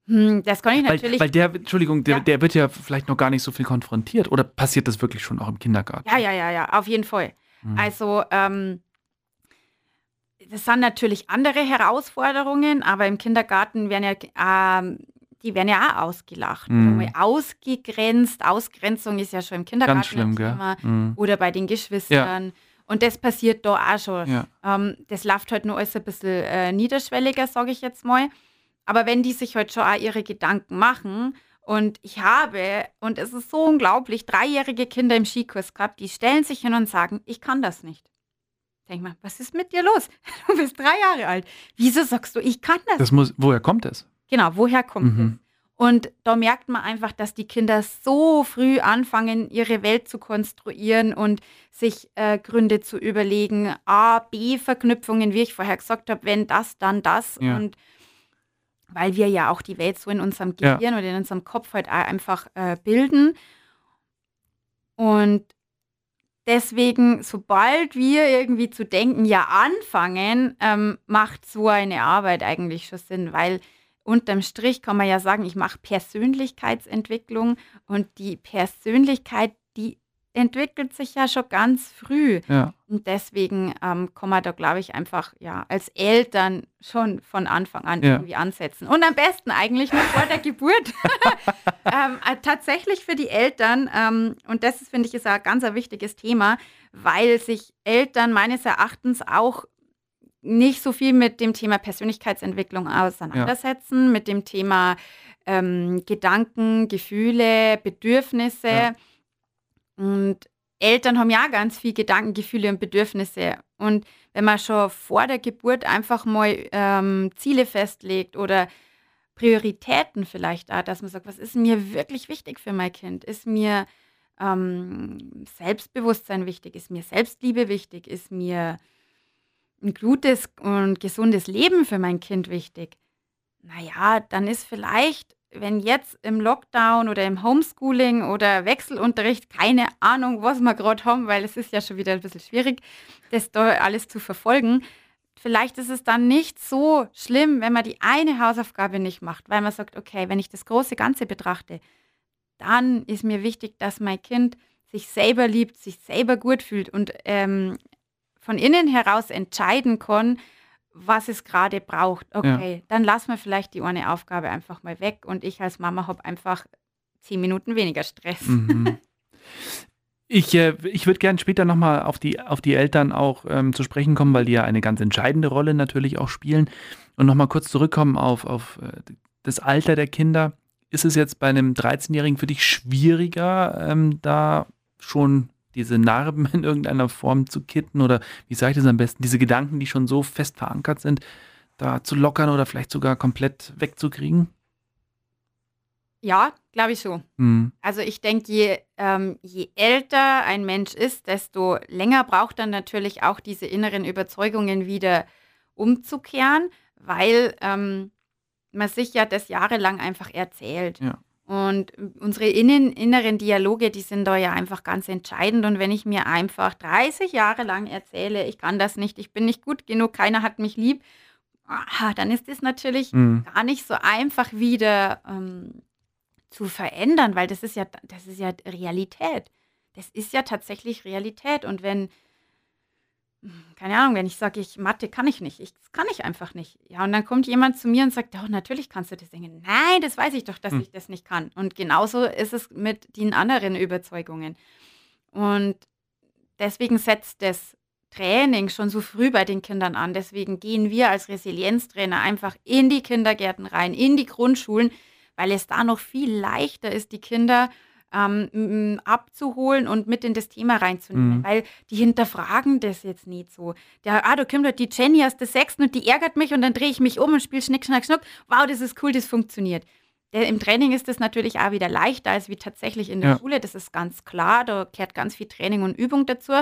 Hm, das kann ich natürlich. Weil, weil der, Entschuldigung, der, ja. der, wird ja vielleicht noch gar nicht so viel konfrontiert. Oder passiert das wirklich schon auch im Kindergarten? Ja, ja, ja, ja, auf jeden Fall. Hm. Also, ähm, das sind natürlich andere Herausforderungen, aber im Kindergarten werden ja, ähm, die werden ja auch ausgelacht. Hm. Ausgegrenzt. Ausgrenzung ist ja schon im Kindergarten Ganz schlimm, ein Thema. Hm. Oder bei den Geschwistern. Ja. Und das passiert da auch schon. Ja. Ähm, das läuft halt nur alles ein bisschen äh, niederschwelliger, sage ich jetzt mal. Aber wenn die sich halt schon auch ihre Gedanken machen und ich habe, und es ist so unglaublich, dreijährige Kinder im Skikurs gehabt, die stellen sich hin und sagen, ich kann das nicht. Denk mal, was ist mit dir los? Du bist drei Jahre alt. Wieso sagst du, ich kann das? Das muss, woher kommt es? Genau, woher kommt mhm. es? Und da merkt man einfach, dass die Kinder so früh anfangen, ihre Welt zu konstruieren und sich äh, Gründe zu überlegen. A, B-Verknüpfungen, wie ich vorher gesagt habe, wenn das, dann das. Ja. Und weil wir ja auch die Welt so in unserem Gehirn ja. oder in unserem Kopf halt einfach äh, bilden. Und deswegen, sobald wir irgendwie zu denken, ja anfangen, ähm, macht so eine Arbeit eigentlich schon Sinn, weil unterm Strich kann man ja sagen, ich mache Persönlichkeitsentwicklung und die Persönlichkeit, die entwickelt sich ja schon ganz früh. Ja. Und deswegen ähm, kann man da, glaube ich, einfach ja als Eltern schon von Anfang an ja. irgendwie ansetzen. Und am besten eigentlich noch vor der Geburt. ähm, äh, tatsächlich für die Eltern, ähm, und das finde ich ist ein ganz ein wichtiges Thema, weil sich Eltern meines Erachtens auch nicht so viel mit dem Thema Persönlichkeitsentwicklung auseinandersetzen, ja. mit dem Thema ähm, Gedanken, Gefühle, Bedürfnisse. Ja. Und Eltern haben ja ganz viel Gedanken, Gefühle und Bedürfnisse. Und wenn man schon vor der Geburt einfach mal ähm, Ziele festlegt oder Prioritäten vielleicht auch, dass man sagt, was ist mir wirklich wichtig für mein Kind? Ist mir ähm, Selbstbewusstsein wichtig? Ist mir Selbstliebe wichtig? Ist mir ein gutes und gesundes Leben für mein Kind wichtig? Naja, dann ist vielleicht, wenn jetzt im Lockdown oder im Homeschooling oder Wechselunterricht, keine Ahnung, was wir gerade haben, weil es ist ja schon wieder ein bisschen schwierig, das da alles zu verfolgen, vielleicht ist es dann nicht so schlimm, wenn man die eine Hausaufgabe nicht macht, weil man sagt, okay, wenn ich das große Ganze betrachte, dann ist mir wichtig, dass mein Kind sich selber liebt, sich selber gut fühlt und ähm, von innen heraus entscheiden kann, was es gerade braucht. Okay, ja. dann lassen wir vielleicht die eine Aufgabe einfach mal weg und ich als Mama habe einfach zehn Minuten weniger Stress. Mhm. Ich, äh, ich würde gerne später nochmal auf die, auf die Eltern auch ähm, zu sprechen kommen, weil die ja eine ganz entscheidende Rolle natürlich auch spielen. Und nochmal kurz zurückkommen auf, auf äh, das Alter der Kinder. Ist es jetzt bei einem 13-Jährigen für dich schwieriger, ähm, da schon diese Narben in irgendeiner Form zu kitten oder wie sage ich das am besten, diese Gedanken, die schon so fest verankert sind, da zu lockern oder vielleicht sogar komplett wegzukriegen? Ja, glaube ich so. Mhm. Also ich denke, je, ähm, je älter ein Mensch ist, desto länger braucht er natürlich auch diese inneren Überzeugungen wieder umzukehren, weil ähm, man sich ja das jahrelang einfach erzählt. Ja. Und unsere innen, inneren Dialoge, die sind da ja einfach ganz entscheidend. Und wenn ich mir einfach 30 Jahre lang erzähle, ich kann das nicht, ich bin nicht gut genug, keiner hat mich lieb, ah, dann ist es natürlich mhm. gar nicht so einfach wieder ähm, zu verändern, weil das ist ja, das ist ja Realität. Das ist ja tatsächlich Realität. Und wenn, keine Ahnung, wenn ich sage, ich Mathe kann ich nicht, ich das kann ich einfach nicht. Ja, und dann kommt jemand zu mir und sagt, oh, natürlich kannst du das singen. Nein, das weiß ich doch, dass hm. ich das nicht kann. Und genauso ist es mit den anderen Überzeugungen. Und deswegen setzt das Training schon so früh bei den Kindern an. Deswegen gehen wir als Resilienztrainer einfach in die Kindergärten rein, in die Grundschulen, weil es da noch viel leichter ist, die Kinder ähm, abzuholen und mit in das Thema reinzunehmen, mhm. weil die hinterfragen das jetzt nicht so. Der, ah, da kommt halt die Jenny aus der Sechsten und die ärgert mich und dann drehe ich mich um und spiele Schnick, Schnack, Schnuck. Wow, das ist cool, das funktioniert. Der, Im Training ist das natürlich auch wieder leichter als wie tatsächlich in der ja. Schule, das ist ganz klar, da kehrt ganz viel Training und Übung dazu.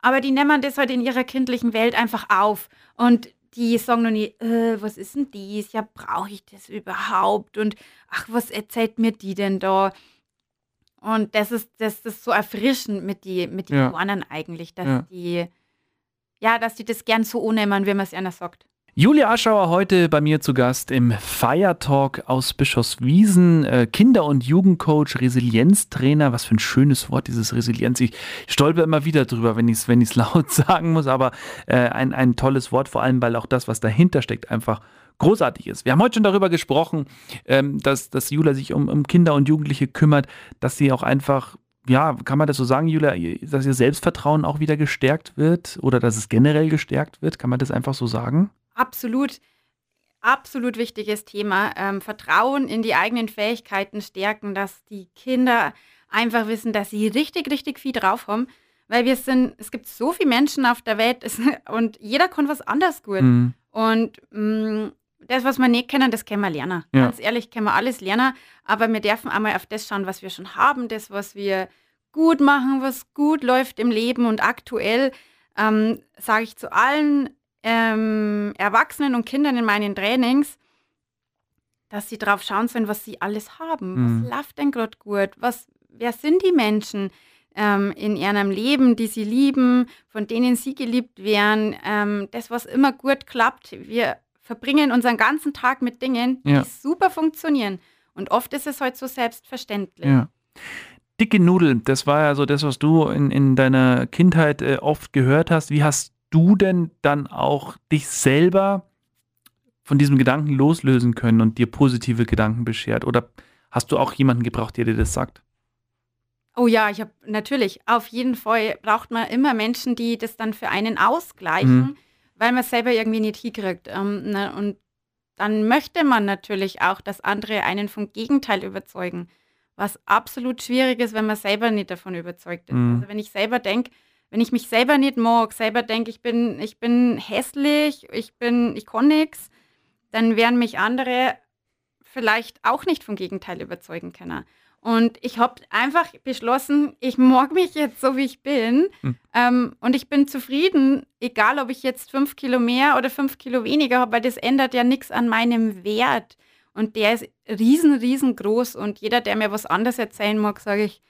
Aber die nehmen das halt in ihrer kindlichen Welt einfach auf. Und die sagen noch nie, äh, was ist denn dies? Ja, brauche ich das überhaupt? Und ach, was erzählt mir die denn da? Und das ist, das ist so erfrischend mit die, mit den ja. eigentlich, dass ja. die, ja, dass die das gern so annehmen, wie man es einer sagt. Julia Aschauer heute bei mir zu Gast im Fire Talk aus Bischofswiesen. Äh, Kinder- und Jugendcoach, Resilienztrainer. Was für ein schönes Wort, dieses Resilienz. Ich stolpe immer wieder drüber, wenn ich es wenn laut sagen muss, aber äh, ein, ein tolles Wort, vor allem, weil auch das, was dahinter steckt, einfach großartig ist. Wir haben heute schon darüber gesprochen, ähm, dass, dass Julia sich um, um Kinder und Jugendliche kümmert, dass sie auch einfach ja, kann man das so sagen, Julia, dass ihr Selbstvertrauen auch wieder gestärkt wird oder dass es generell gestärkt wird? Kann man das einfach so sagen? Absolut, absolut wichtiges Thema. Ähm, Vertrauen in die eigenen Fähigkeiten stärken, dass die Kinder einfach wissen, dass sie richtig, richtig viel drauf haben. Weil wir sind, es gibt so viele Menschen auf der Welt und jeder kann was anders gut. Mhm. Und mh, mm, das, was wir nicht kennen, das können wir lernen. Ja. Ganz ehrlich, können wir alles lernen. Aber wir dürfen einmal auf das schauen, was wir schon haben, das, was wir gut machen, was gut läuft im Leben. Und aktuell ähm, sage ich zu allen ähm, Erwachsenen und Kindern in meinen Trainings, dass sie drauf schauen sollen, was sie alles haben. Mhm. Was läuft denn gerade gut? Was, wer sind die Menschen ähm, in ihrem Leben, die sie lieben, von denen sie geliebt werden? Ähm, das, was immer gut klappt. Wir verbringen unseren ganzen Tag mit Dingen, ja. die super funktionieren. Und oft ist es heute so selbstverständlich. Ja. Dicke Nudeln, das war ja so das, was du in, in deiner Kindheit äh, oft gehört hast. Wie hast du denn dann auch dich selber von diesem Gedanken loslösen können und dir positive Gedanken beschert? Oder hast du auch jemanden gebraucht, der dir das sagt? Oh ja, ich habe natürlich, auf jeden Fall braucht man immer Menschen, die das dann für einen ausgleichen, mhm. Weil man es selber irgendwie nicht hinkriegt. Ähm, na, und dann möchte man natürlich auch, dass andere einen vom Gegenteil überzeugen, was absolut schwierig ist, wenn man selber nicht davon überzeugt ist. Mhm. Also wenn ich selber denke, Wenn ich mich selber nicht mag, selber denke, ich bin, ich bin hässlich, ich bin, ich kann nichts, dann werden mich andere vielleicht auch nicht vom Gegenteil überzeugen können. Und ich habe einfach beschlossen, ich mag mich jetzt so, wie ich bin. Hm. Ähm, und ich bin zufrieden, egal ob ich jetzt fünf Kilo mehr oder fünf Kilo weniger habe, weil das ändert ja nichts an meinem Wert. Und der ist riesen, riesengroß. Und jeder, der mir was anderes erzählen mag, sage ich,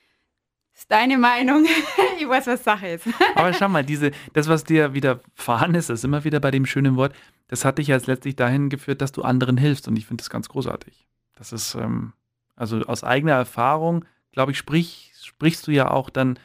ist deine Meinung. ich weiß, was Sache ist. Aber schau mal, diese, das, was dir widerfahren ist, das ist immer wieder bei dem schönen Wort, das hat dich jetzt letztlich dahin geführt, dass du anderen hilfst. Und ich finde das ganz großartig. Das ist, ähm, also aus eigener Erfahrung, glaube ich, sprich, sprichst du ja auch dann,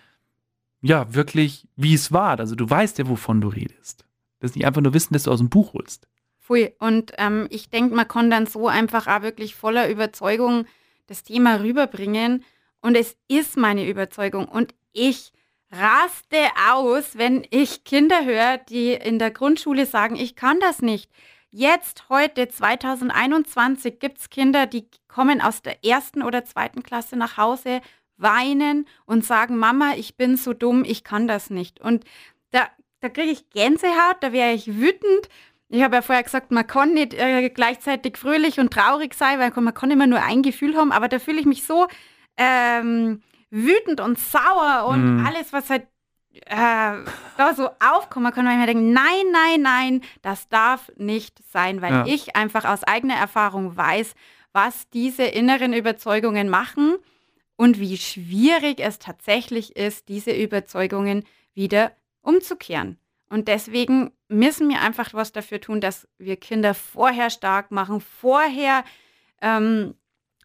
ja, wirklich, wie es war. Also du weißt ja, wovon du redest. Das ist nicht einfach nur Wissen, das du aus dem Buch holst. Pfui. Und ähm, ich denke, man kann dann so einfach auch wirklich voller Überzeugung das Thema rüberbringen. Und es ist meine Überzeugung. Und ich raste aus, wenn ich Kinder höre, die in der Grundschule sagen, ich kann das nicht. Jetzt, heute, 2021, gibt es Kinder, die kommen aus der ersten oder zweiten Klasse nach Hause, weinen und sagen, Mama, ich bin so dumm, ich kann das nicht. Und da, da kriege ich Gänsehaut, da wäre ich wütend. Ich habe ja vorher gesagt, man kann nicht äh, gleichzeitig fröhlich und traurig sein, weil man kann immer nur ein Gefühl haben, aber da fühle ich mich so ähm, wütend und sauer und mm. alles, was halt äh, da so aufkommen kann, weil ich mir denke, nein, nein, nein, das darf nicht sein, weil ja. ich einfach aus eigener Erfahrung weiß, was diese inneren Überzeugungen machen und wie schwierig es tatsächlich ist, diese Überzeugungen wieder umzukehren. Und deswegen müssen wir einfach was dafür tun, dass wir Kinder vorher stark machen, vorher ähm,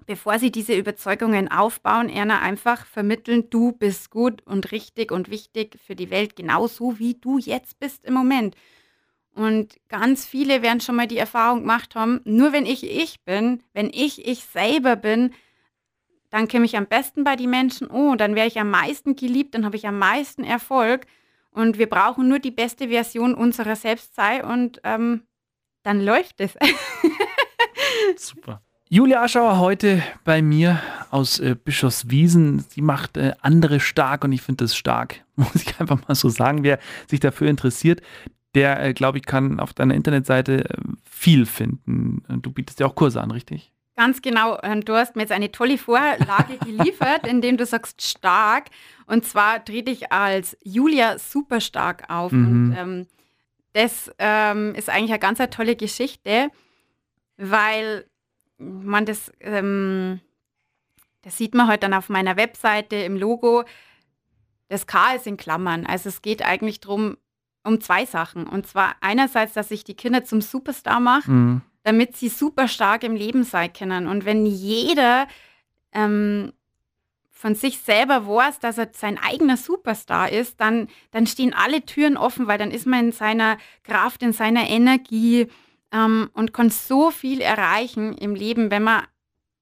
bevor sie diese Überzeugungen aufbauen, Erna einfach vermitteln, du bist gut und richtig und wichtig für die Welt, genauso wie du jetzt bist im Moment. Und ganz viele werden schon mal die Erfahrung gemacht haben, nur wenn ich ich bin, wenn ich ich selber bin, dann komme ich am besten bei den Menschen, oh, dann wäre ich am meisten geliebt, dann habe ich am meisten Erfolg. Und wir brauchen nur die beste Version unserer selbst sein und ähm, dann läuft es. Super. Julia Aschauer heute bei mir aus äh, Bischofswiesen. Sie macht äh, andere stark und ich finde das stark, muss ich einfach mal so sagen. Wer sich dafür interessiert, der, äh, glaube ich, kann auf deiner Internetseite äh, viel finden. Du bietest ja auch Kurse an, richtig? Ganz genau. Du hast mir jetzt eine tolle Vorlage geliefert, indem du sagst stark. Und zwar trete ich als Julia super stark auf. Mhm. Und ähm, das ähm, ist eigentlich eine ganz eine tolle Geschichte, weil man das, ähm, das sieht man heute halt dann auf meiner Webseite im Logo. Das K ist in Klammern. Also es geht eigentlich darum, um zwei Sachen. Und zwar einerseits, dass ich die Kinder zum Superstar mache, mhm. damit sie super stark im Leben sein können. Und wenn jeder ähm, von sich selber weiß, dass er sein eigener Superstar ist, dann, dann stehen alle Türen offen, weil dann ist man in seiner Kraft, in seiner Energie, ähm, und kann so viel erreichen im Leben, wenn man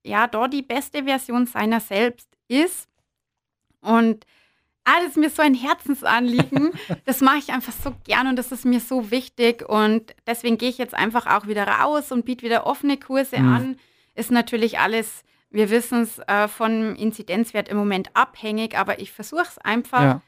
ja da die beste Version seiner selbst ist. Und ah, das ist mir so ein Herzensanliegen. das mache ich einfach so gern und das ist mir so wichtig. Und deswegen gehe ich jetzt einfach auch wieder raus und biete wieder offene Kurse mhm. an. Ist natürlich alles, wir wissen es, äh, vom Inzidenzwert im Moment abhängig, aber ich versuche es einfach. Ja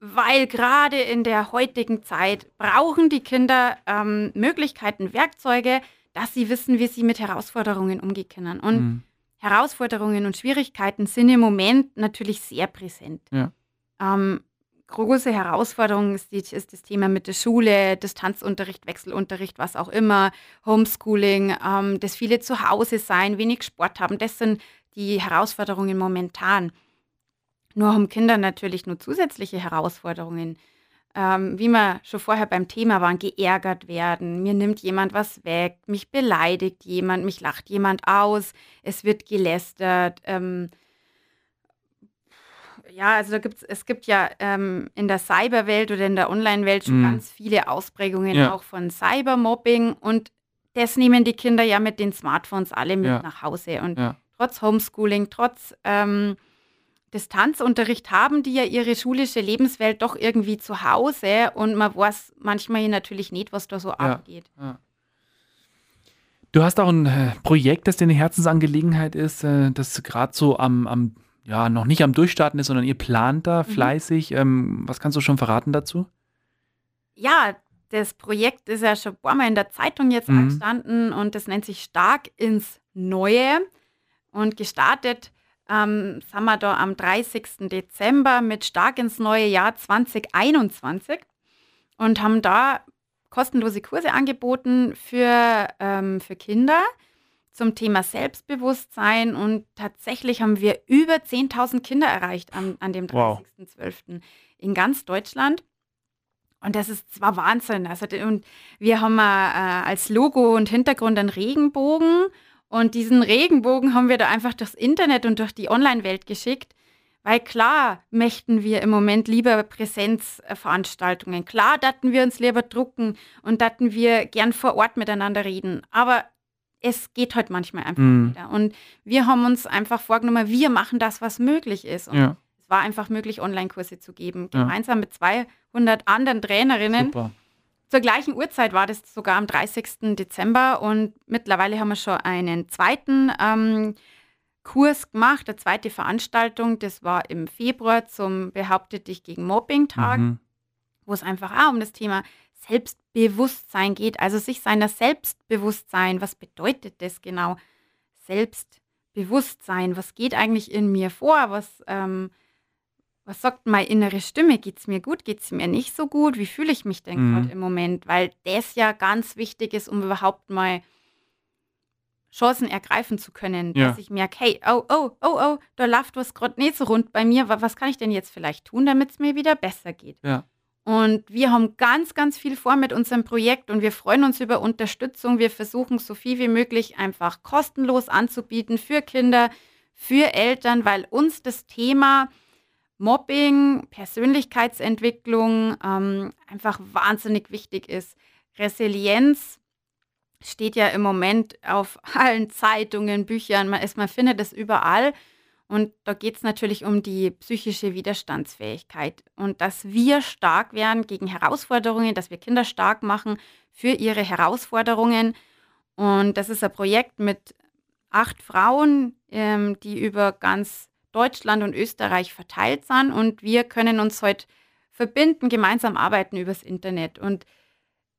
weil gerade in der heutigen Zeit brauchen die Kinder ähm, Möglichkeiten, Werkzeuge, dass sie wissen, wie sie mit Herausforderungen umgehen können. Und mhm. Herausforderungen und Schwierigkeiten sind im Moment natürlich sehr präsent. Ja. Ähm, große Herausforderung ist, ist, das Thema mit der Schule, Distanzunterricht, Wechselunterricht, was auch immer, Homeschooling, ähm, das viele zu Hause sein, wenig Sport haben. Das sind die Herausforderungen momentan. Nur haben Kinder natürlich nur zusätzliche Herausforderungen. Ähm, wie wir schon vorher beim Thema waren, geärgert werden, mir nimmt jemand was weg, mich beleidigt jemand, mich lacht jemand aus, es wird gelästert. Ähm, ja, also da gibt's, es gibt ja ähm, in der Cyberwelt oder in der Online-Welt schon mm. ganz viele Ausprägungen ja. auch von Cybermobbing und das nehmen die Kinder ja mit den Smartphones alle mit ja. nach Hause. Und ja. trotz Homeschooling, trotz ähm, Distanzunterricht haben die ja ihre schulische Lebenswelt doch irgendwie zu Hause und man weiß manchmal natürlich nicht, was da so ja, abgeht. Ja. Du hast auch ein äh, Projekt, das dir eine Herzensangelegenheit ist, äh, das gerade so am, am ja noch nicht am Durchstarten ist, sondern ihr plant da mhm. fleißig. Ähm, was kannst du schon verraten dazu? Ja, das Projekt ist ja schon ein paar Mal in der Zeitung jetzt mhm. gestanden und das nennt sich Stark ins Neue. Und gestartet ähm, sind wir da am 30. Dezember mit Stark ins neue Jahr 2021 und haben da kostenlose Kurse angeboten für, ähm, für Kinder zum Thema Selbstbewusstsein und tatsächlich haben wir über 10.000 Kinder erreicht an, an dem 30.12. Wow. in ganz Deutschland. Und das ist zwar Wahnsinn. Also, und wir haben äh, als Logo und Hintergrund einen Regenbogen. Und diesen Regenbogen haben wir da einfach durchs Internet und durch die Online-Welt geschickt. Weil klar möchten wir im Moment lieber Präsenzveranstaltungen. Klar daten wir uns lieber drucken und daten wir gern vor Ort miteinander reden. Aber es geht halt manchmal einfach mm. wieder. Und wir haben uns einfach vorgenommen, wir machen das, was möglich ist. Und ja. es war einfach möglich, Online-Kurse zu geben. Gemeinsam ja. mit 200 anderen Trainerinnen. Super. Zur gleichen Uhrzeit war das sogar am 30. Dezember und mittlerweile haben wir schon einen zweiten ähm, Kurs gemacht, eine zweite Veranstaltung. Das war im Februar zum Behauptet dich gegen Mobbing-Tag, mhm. wo es einfach auch um das Thema Selbstbewusstsein geht, also sich seiner Selbstbewusstsein. Was bedeutet das genau? Selbstbewusstsein, was geht eigentlich in mir vor? Was, ähm, was sagt meine innere Stimme? Geht es mir gut? Geht es mir nicht so gut? Wie fühle ich mich denn mhm. gerade im Moment? Weil das ja ganz wichtig ist, um überhaupt mal Chancen ergreifen zu können, ja. dass ich merke, hey, oh, oh, oh, oh, da läuft was gerade nicht so rund bei mir. Was kann ich denn jetzt vielleicht tun, damit es mir wieder besser geht? Ja. Und wir haben ganz, ganz viel vor mit unserem Projekt und wir freuen uns über Unterstützung. Wir versuchen so viel wie möglich einfach kostenlos anzubieten für Kinder, für Eltern, weil uns das Thema Mobbing, Persönlichkeitsentwicklung ähm, einfach wahnsinnig wichtig ist. Resilienz steht ja im Moment auf allen Zeitungen, Büchern, man, ist, man findet es überall. Und da geht es natürlich um die psychische Widerstandsfähigkeit und dass wir stark werden gegen Herausforderungen, dass wir Kinder stark machen für ihre Herausforderungen. Und das ist ein Projekt mit acht Frauen, ähm, die über ganz Deutschland und Österreich verteilt sind. Und wir können uns heute verbinden, gemeinsam arbeiten übers Internet. Und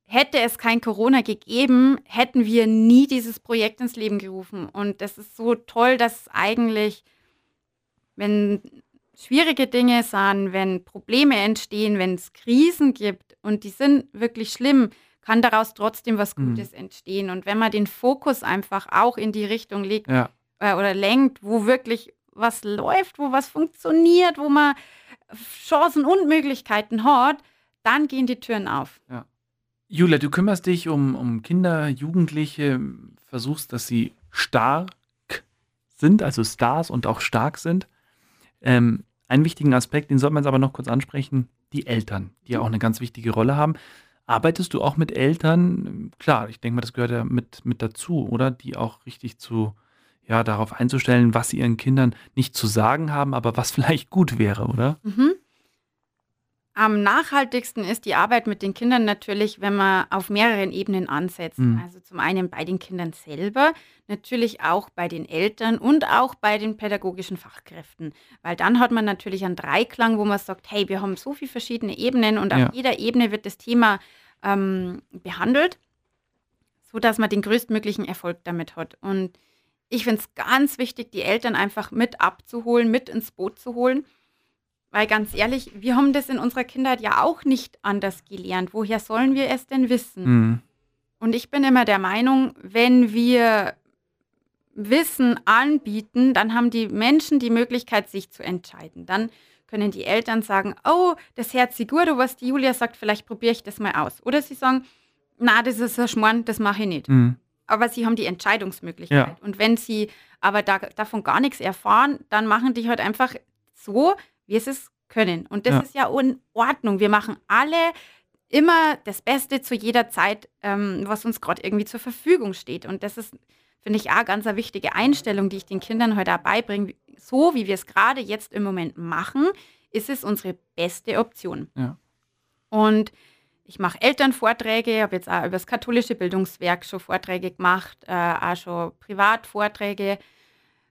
hätte es kein Corona gegeben, hätten wir nie dieses Projekt ins Leben gerufen. Und das ist so toll, dass eigentlich wenn schwierige Dinge sind, wenn Probleme entstehen, wenn es Krisen gibt und die sind wirklich schlimm, kann daraus trotzdem was mhm. Gutes mhm. entstehen. Und wenn man den Fokus einfach auch in die Richtung legt ja. äh, oder lenkt, wo wirklich was läuft, wo was funktioniert, wo man Chancen und Möglichkeiten hat, dann gehen die Türen auf. Ja. Julia, du kümmerst dich um, um Kinder, Jugendliche, versuchst, dass sie stark sind, also Stars und auch stark sind. Ähm, einen wichtigen Aspekt, den sollte man jetzt aber noch kurz ansprechen, die Eltern, die ja auch eine ganz wichtige Rolle haben. Arbeitest du auch mit Eltern? Klar, ich denke mal, das gehört ja mit, mit dazu, oder? Die auch richtig zu, ja, darauf einzustellen, was sie ihren Kindern nicht zu sagen haben, aber was vielleicht gut wäre, oder? Mhm. Am nachhaltigsten ist die Arbeit mit den Kindern natürlich, wenn man auf mehreren Ebenen ansetzt. Mhm. Also zum einen bei den Kindern selber, natürlich auch bei den Eltern und auch bei den pädagogischen Fachkräften. Weil dann hat man natürlich einen Dreiklang, wo man sagt, hey, wir haben so viele verschiedene Ebenen und ja. auf jeder Ebene wird das Thema ähm, behandelt, sodass man den größtmöglichen Erfolg damit hat. Und ich finde es ganz wichtig, die Eltern einfach mit abzuholen, mit ins Boot zu holen weil ganz ehrlich, wir haben das in unserer Kindheit ja auch nicht anders gelernt. Woher sollen wir es denn wissen? Mhm. Und ich bin immer der Meinung, wenn wir Wissen anbieten, dann haben die Menschen die Möglichkeit, sich zu entscheiden. Dann können die Eltern sagen, oh, das sich gut, was die Julia sagt, vielleicht probiere ich das mal aus. Oder sie sagen, na, das ist ein Schmarrn, das mache ich nicht. Mhm. Aber sie haben die Entscheidungsmöglichkeit. Ja. Und wenn sie aber da, davon gar nichts erfahren, dann machen die halt einfach so, wie es es können. Und das ja. ist ja in Ordnung. Wir machen alle immer das Beste zu jeder Zeit, ähm, was uns gerade irgendwie zur Verfügung steht. Und das ist, finde ich, auch ganz eine wichtige Einstellung, die ich den Kindern heute beibringe. So wie wir es gerade jetzt im Moment machen, ist es unsere beste Option. Ja. Und ich mache Elternvorträge, habe jetzt auch über das katholische Bildungswerk schon Vorträge gemacht, äh, auch schon Privatvorträge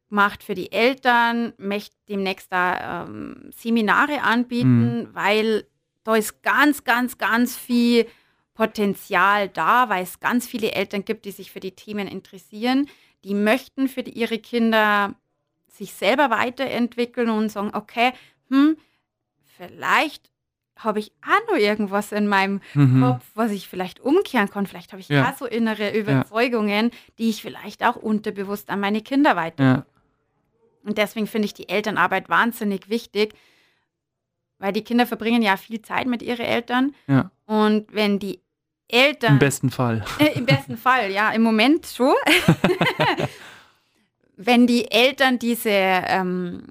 gemacht für die Eltern, möchte demnächst da ähm, Seminare anbieten, mhm. weil da ist ganz, ganz, ganz viel Potenzial da, weil es ganz viele Eltern gibt, die sich für die Themen interessieren. Die möchten für die, ihre Kinder sich selber weiterentwickeln und sagen, okay, hm, vielleicht habe ich auch noch irgendwas in meinem mhm. Kopf, was ich vielleicht umkehren kann. Vielleicht habe ich ja. so innere Überzeugungen, ja. die ich vielleicht auch unterbewusst an meine Kinder weiter. Ja. Und deswegen finde ich die Elternarbeit wahnsinnig wichtig, weil die Kinder verbringen ja viel Zeit mit ihren Eltern. Ja. Und wenn die Eltern. Im besten Fall. Äh, Im besten Fall, ja, im Moment schon. wenn die Eltern diese, ähm,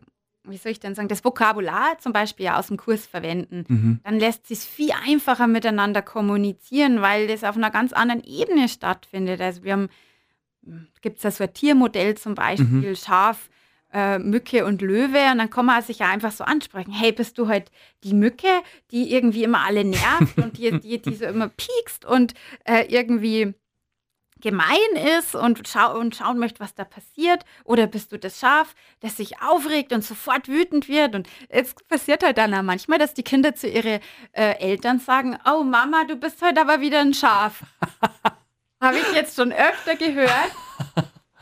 wie soll ich denn sagen, das Vokabular zum Beispiel ja aus dem Kurs verwenden, mhm. dann lässt sich viel einfacher miteinander kommunizieren, weil das auf einer ganz anderen Ebene stattfindet. Also wir haben, gibt es das Sortiermodell zum Beispiel, mhm. Schaf äh, Mücke und Löwe und dann kann man sich ja einfach so ansprechen. Hey, bist du halt die Mücke, die irgendwie immer alle nervt und die, die, die so immer piekst und äh, irgendwie gemein ist und, schau und schauen möchte, was da passiert? Oder bist du das Schaf, das sich aufregt und sofort wütend wird? Und es passiert halt dann auch manchmal, dass die Kinder zu ihren äh, Eltern sagen, oh Mama, du bist heute aber wieder ein Schaf. Habe ich jetzt schon öfter gehört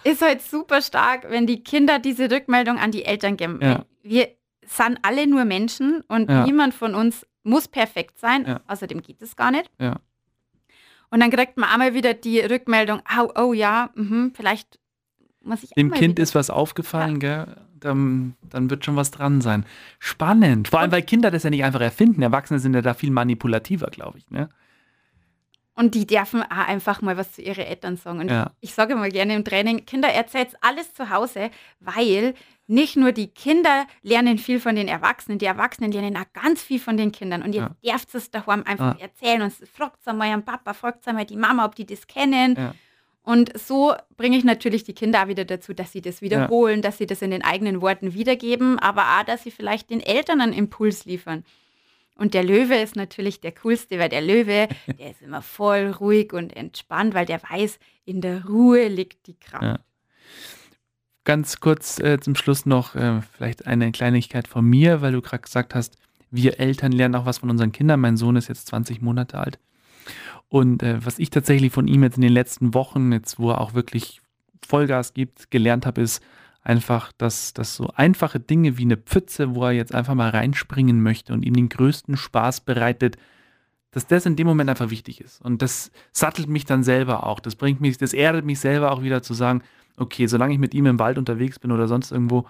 ist halt super stark, wenn die Kinder diese Rückmeldung an die Eltern geben. Ja. Wir sind alle nur Menschen und ja. niemand von uns muss perfekt sein. Ja. Außerdem geht es gar nicht. Ja. Und dann kriegt man einmal wieder die Rückmeldung, oh, oh ja, mh, vielleicht muss ich Dem Kind ist was aufgefallen, gell? Dann, dann, wird schon was dran sein. Spannend. Vor allem, weil Kinder das ja nicht einfach erfinden. Erwachsene sind ja da viel manipulativer, glaube ich. Ne? Und die dürfen auch einfach mal was zu ihren Eltern sagen. Und ja. ich, sage mal gerne im Training, Kinder, erzählt alles zu Hause, weil nicht nur die Kinder lernen viel von den Erwachsenen, die Erwachsenen lernen auch ganz viel von den Kindern. Und jetzt ja. darfst du es daheim einfach ja. erzählen und fragt es einmal am Papa, fragt einmal die Mama, ob die das kennen. Ja. Und so bringe ich natürlich die Kinder auch wieder dazu, dass sie das wiederholen, dass sie das in den eigenen Worten wiedergeben, aber auch, dass sie vielleicht den Eltern einen Impuls liefern. Und der Löwe ist natürlich der coolste, weil der Löwe, der ist immer voll ruhig und entspannt, weil der weiß, in der Ruhe liegt die Kraft. Ja. Ganz kurz äh, zum Schluss noch äh, vielleicht eine Kleinigkeit von mir, weil du gerade gesagt hast, wir Eltern lernen auch was von unseren Kindern. Mein Sohn ist jetzt 20 Monate alt. Und äh, was ich tatsächlich von ihm jetzt in den letzten Wochen, jetzt wo er auch wirklich Vollgas gibt, gelernt habe, ist, einfach, dass, dass so einfache Dinge wie eine Pfütze, wo er jetzt einfach mal reinspringen möchte und ihm den größten Spaß bereitet, dass das in dem Moment einfach wichtig ist. Und das sattelt mich dann selber auch. Das bringt mich, das erdet mich selber auch wieder zu sagen, okay, solange ich mit ihm im Wald unterwegs bin oder sonst irgendwo,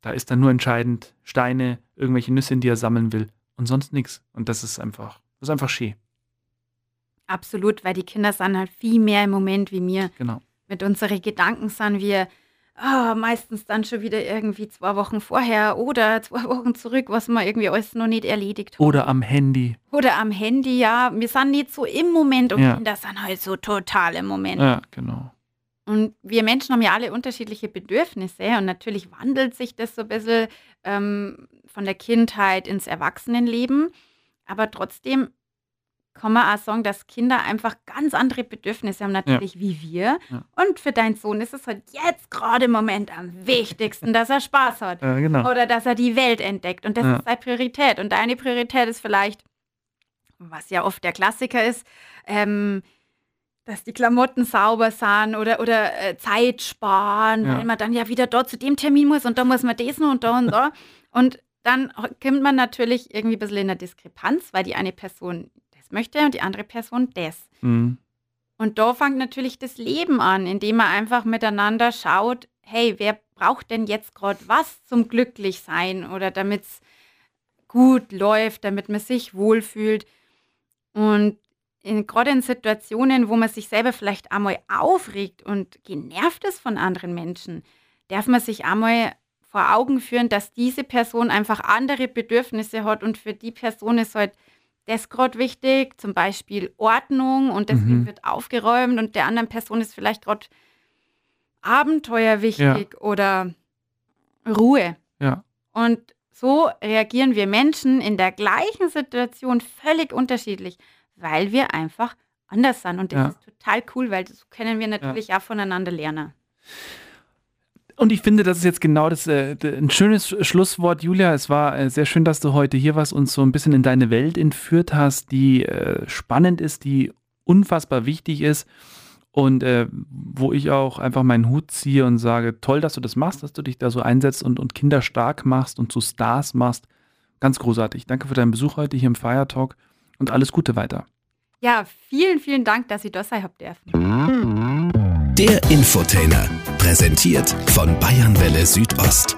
da ist dann nur entscheidend Steine, irgendwelche Nüsse, die er sammeln will und sonst nichts. Und das ist einfach, das ist einfach schön. Absolut, weil die Kinder sind halt viel mehr im Moment wie mir. Genau. Mit unseren Gedanken sind wir oh, meistens dann schon wieder irgendwie zwei Wochen vorher oder zwei Wochen zurück, was man irgendwie alles noch nicht erledigt hat. Oder am Handy. Oder am Handy, ja. Wir sind nicht so im Moment und ja. Kinder sind halt so total im Moment. Ja, genau. Und wir Menschen haben ja alle unterschiedliche Bedürfnisse und natürlich wandelt sich das so ein bisschen ähm, von der Kindheit ins Erwachsenenleben. Aber trotzdem kann man auch sagen, dass Kinder einfach ganz andere Bedürfnisse haben, natürlich ja. wie wir. Ja. Und für deinen Sohn ist es halt jetzt gerade im Moment am wichtigsten, dass er Spaß hat. Ja, genau. Oder dass er die Welt entdeckt. Und das ist seine Priorität. Und deine Priorität ist vielleicht, was ja oft der Klassiker ist, ähm, dass die Klamotten sauber sind oder, oder äh, Zeit sparen, weil man dann ja wieder dort zu dem Termin muss und da muss man das noch und da und da. Und dann kommt man natürlich irgendwie ein bisschen in der Diskrepanz, weil die eine Person möchte und die andere Person das. Mhm. Und da fängt natürlich das Leben an, indem man einfach miteinander schaut, hey, wer braucht denn jetzt gerade was zum Glücklichsein oder damit es gut läuft, damit man sich wohlfühlt. Und gerade in Situationen, wo man sich selber vielleicht einmal aufregt und genervt ist von anderen Menschen, darf man sich einmal vor Augen führen, dass diese Person einfach andere Bedürfnisse hat und für die Person ist halt das ist gerade wichtig, zum Beispiel Ordnung und deswegen mhm. wird aufgeräumt und der anderen Person ist vielleicht gerade Abenteuer wichtig ja. oder Ruhe. Ja. Und so reagieren wir Menschen in der gleichen Situation völlig unterschiedlich, weil wir einfach anders sind. Und das ja. ist total cool, weil das können wir natürlich ja. auch voneinander lernen. Und ich finde, das ist jetzt genau das, äh, ein schönes Schlusswort, Julia. Es war äh, sehr schön, dass du heute hier warst und so ein bisschen in deine Welt entführt hast, die äh, spannend ist, die unfassbar wichtig ist und äh, wo ich auch einfach meinen Hut ziehe und sage, toll, dass du das machst, dass du dich da so einsetzt und, und Kinder stark machst und zu Stars machst. Ganz großartig. Danke für deinen Besuch heute hier im Fire Talk und alles Gute weiter. Ja, vielen, vielen Dank, dass ich das sein habt dürfen. Der Infotainer, präsentiert von Bayernwelle Südost.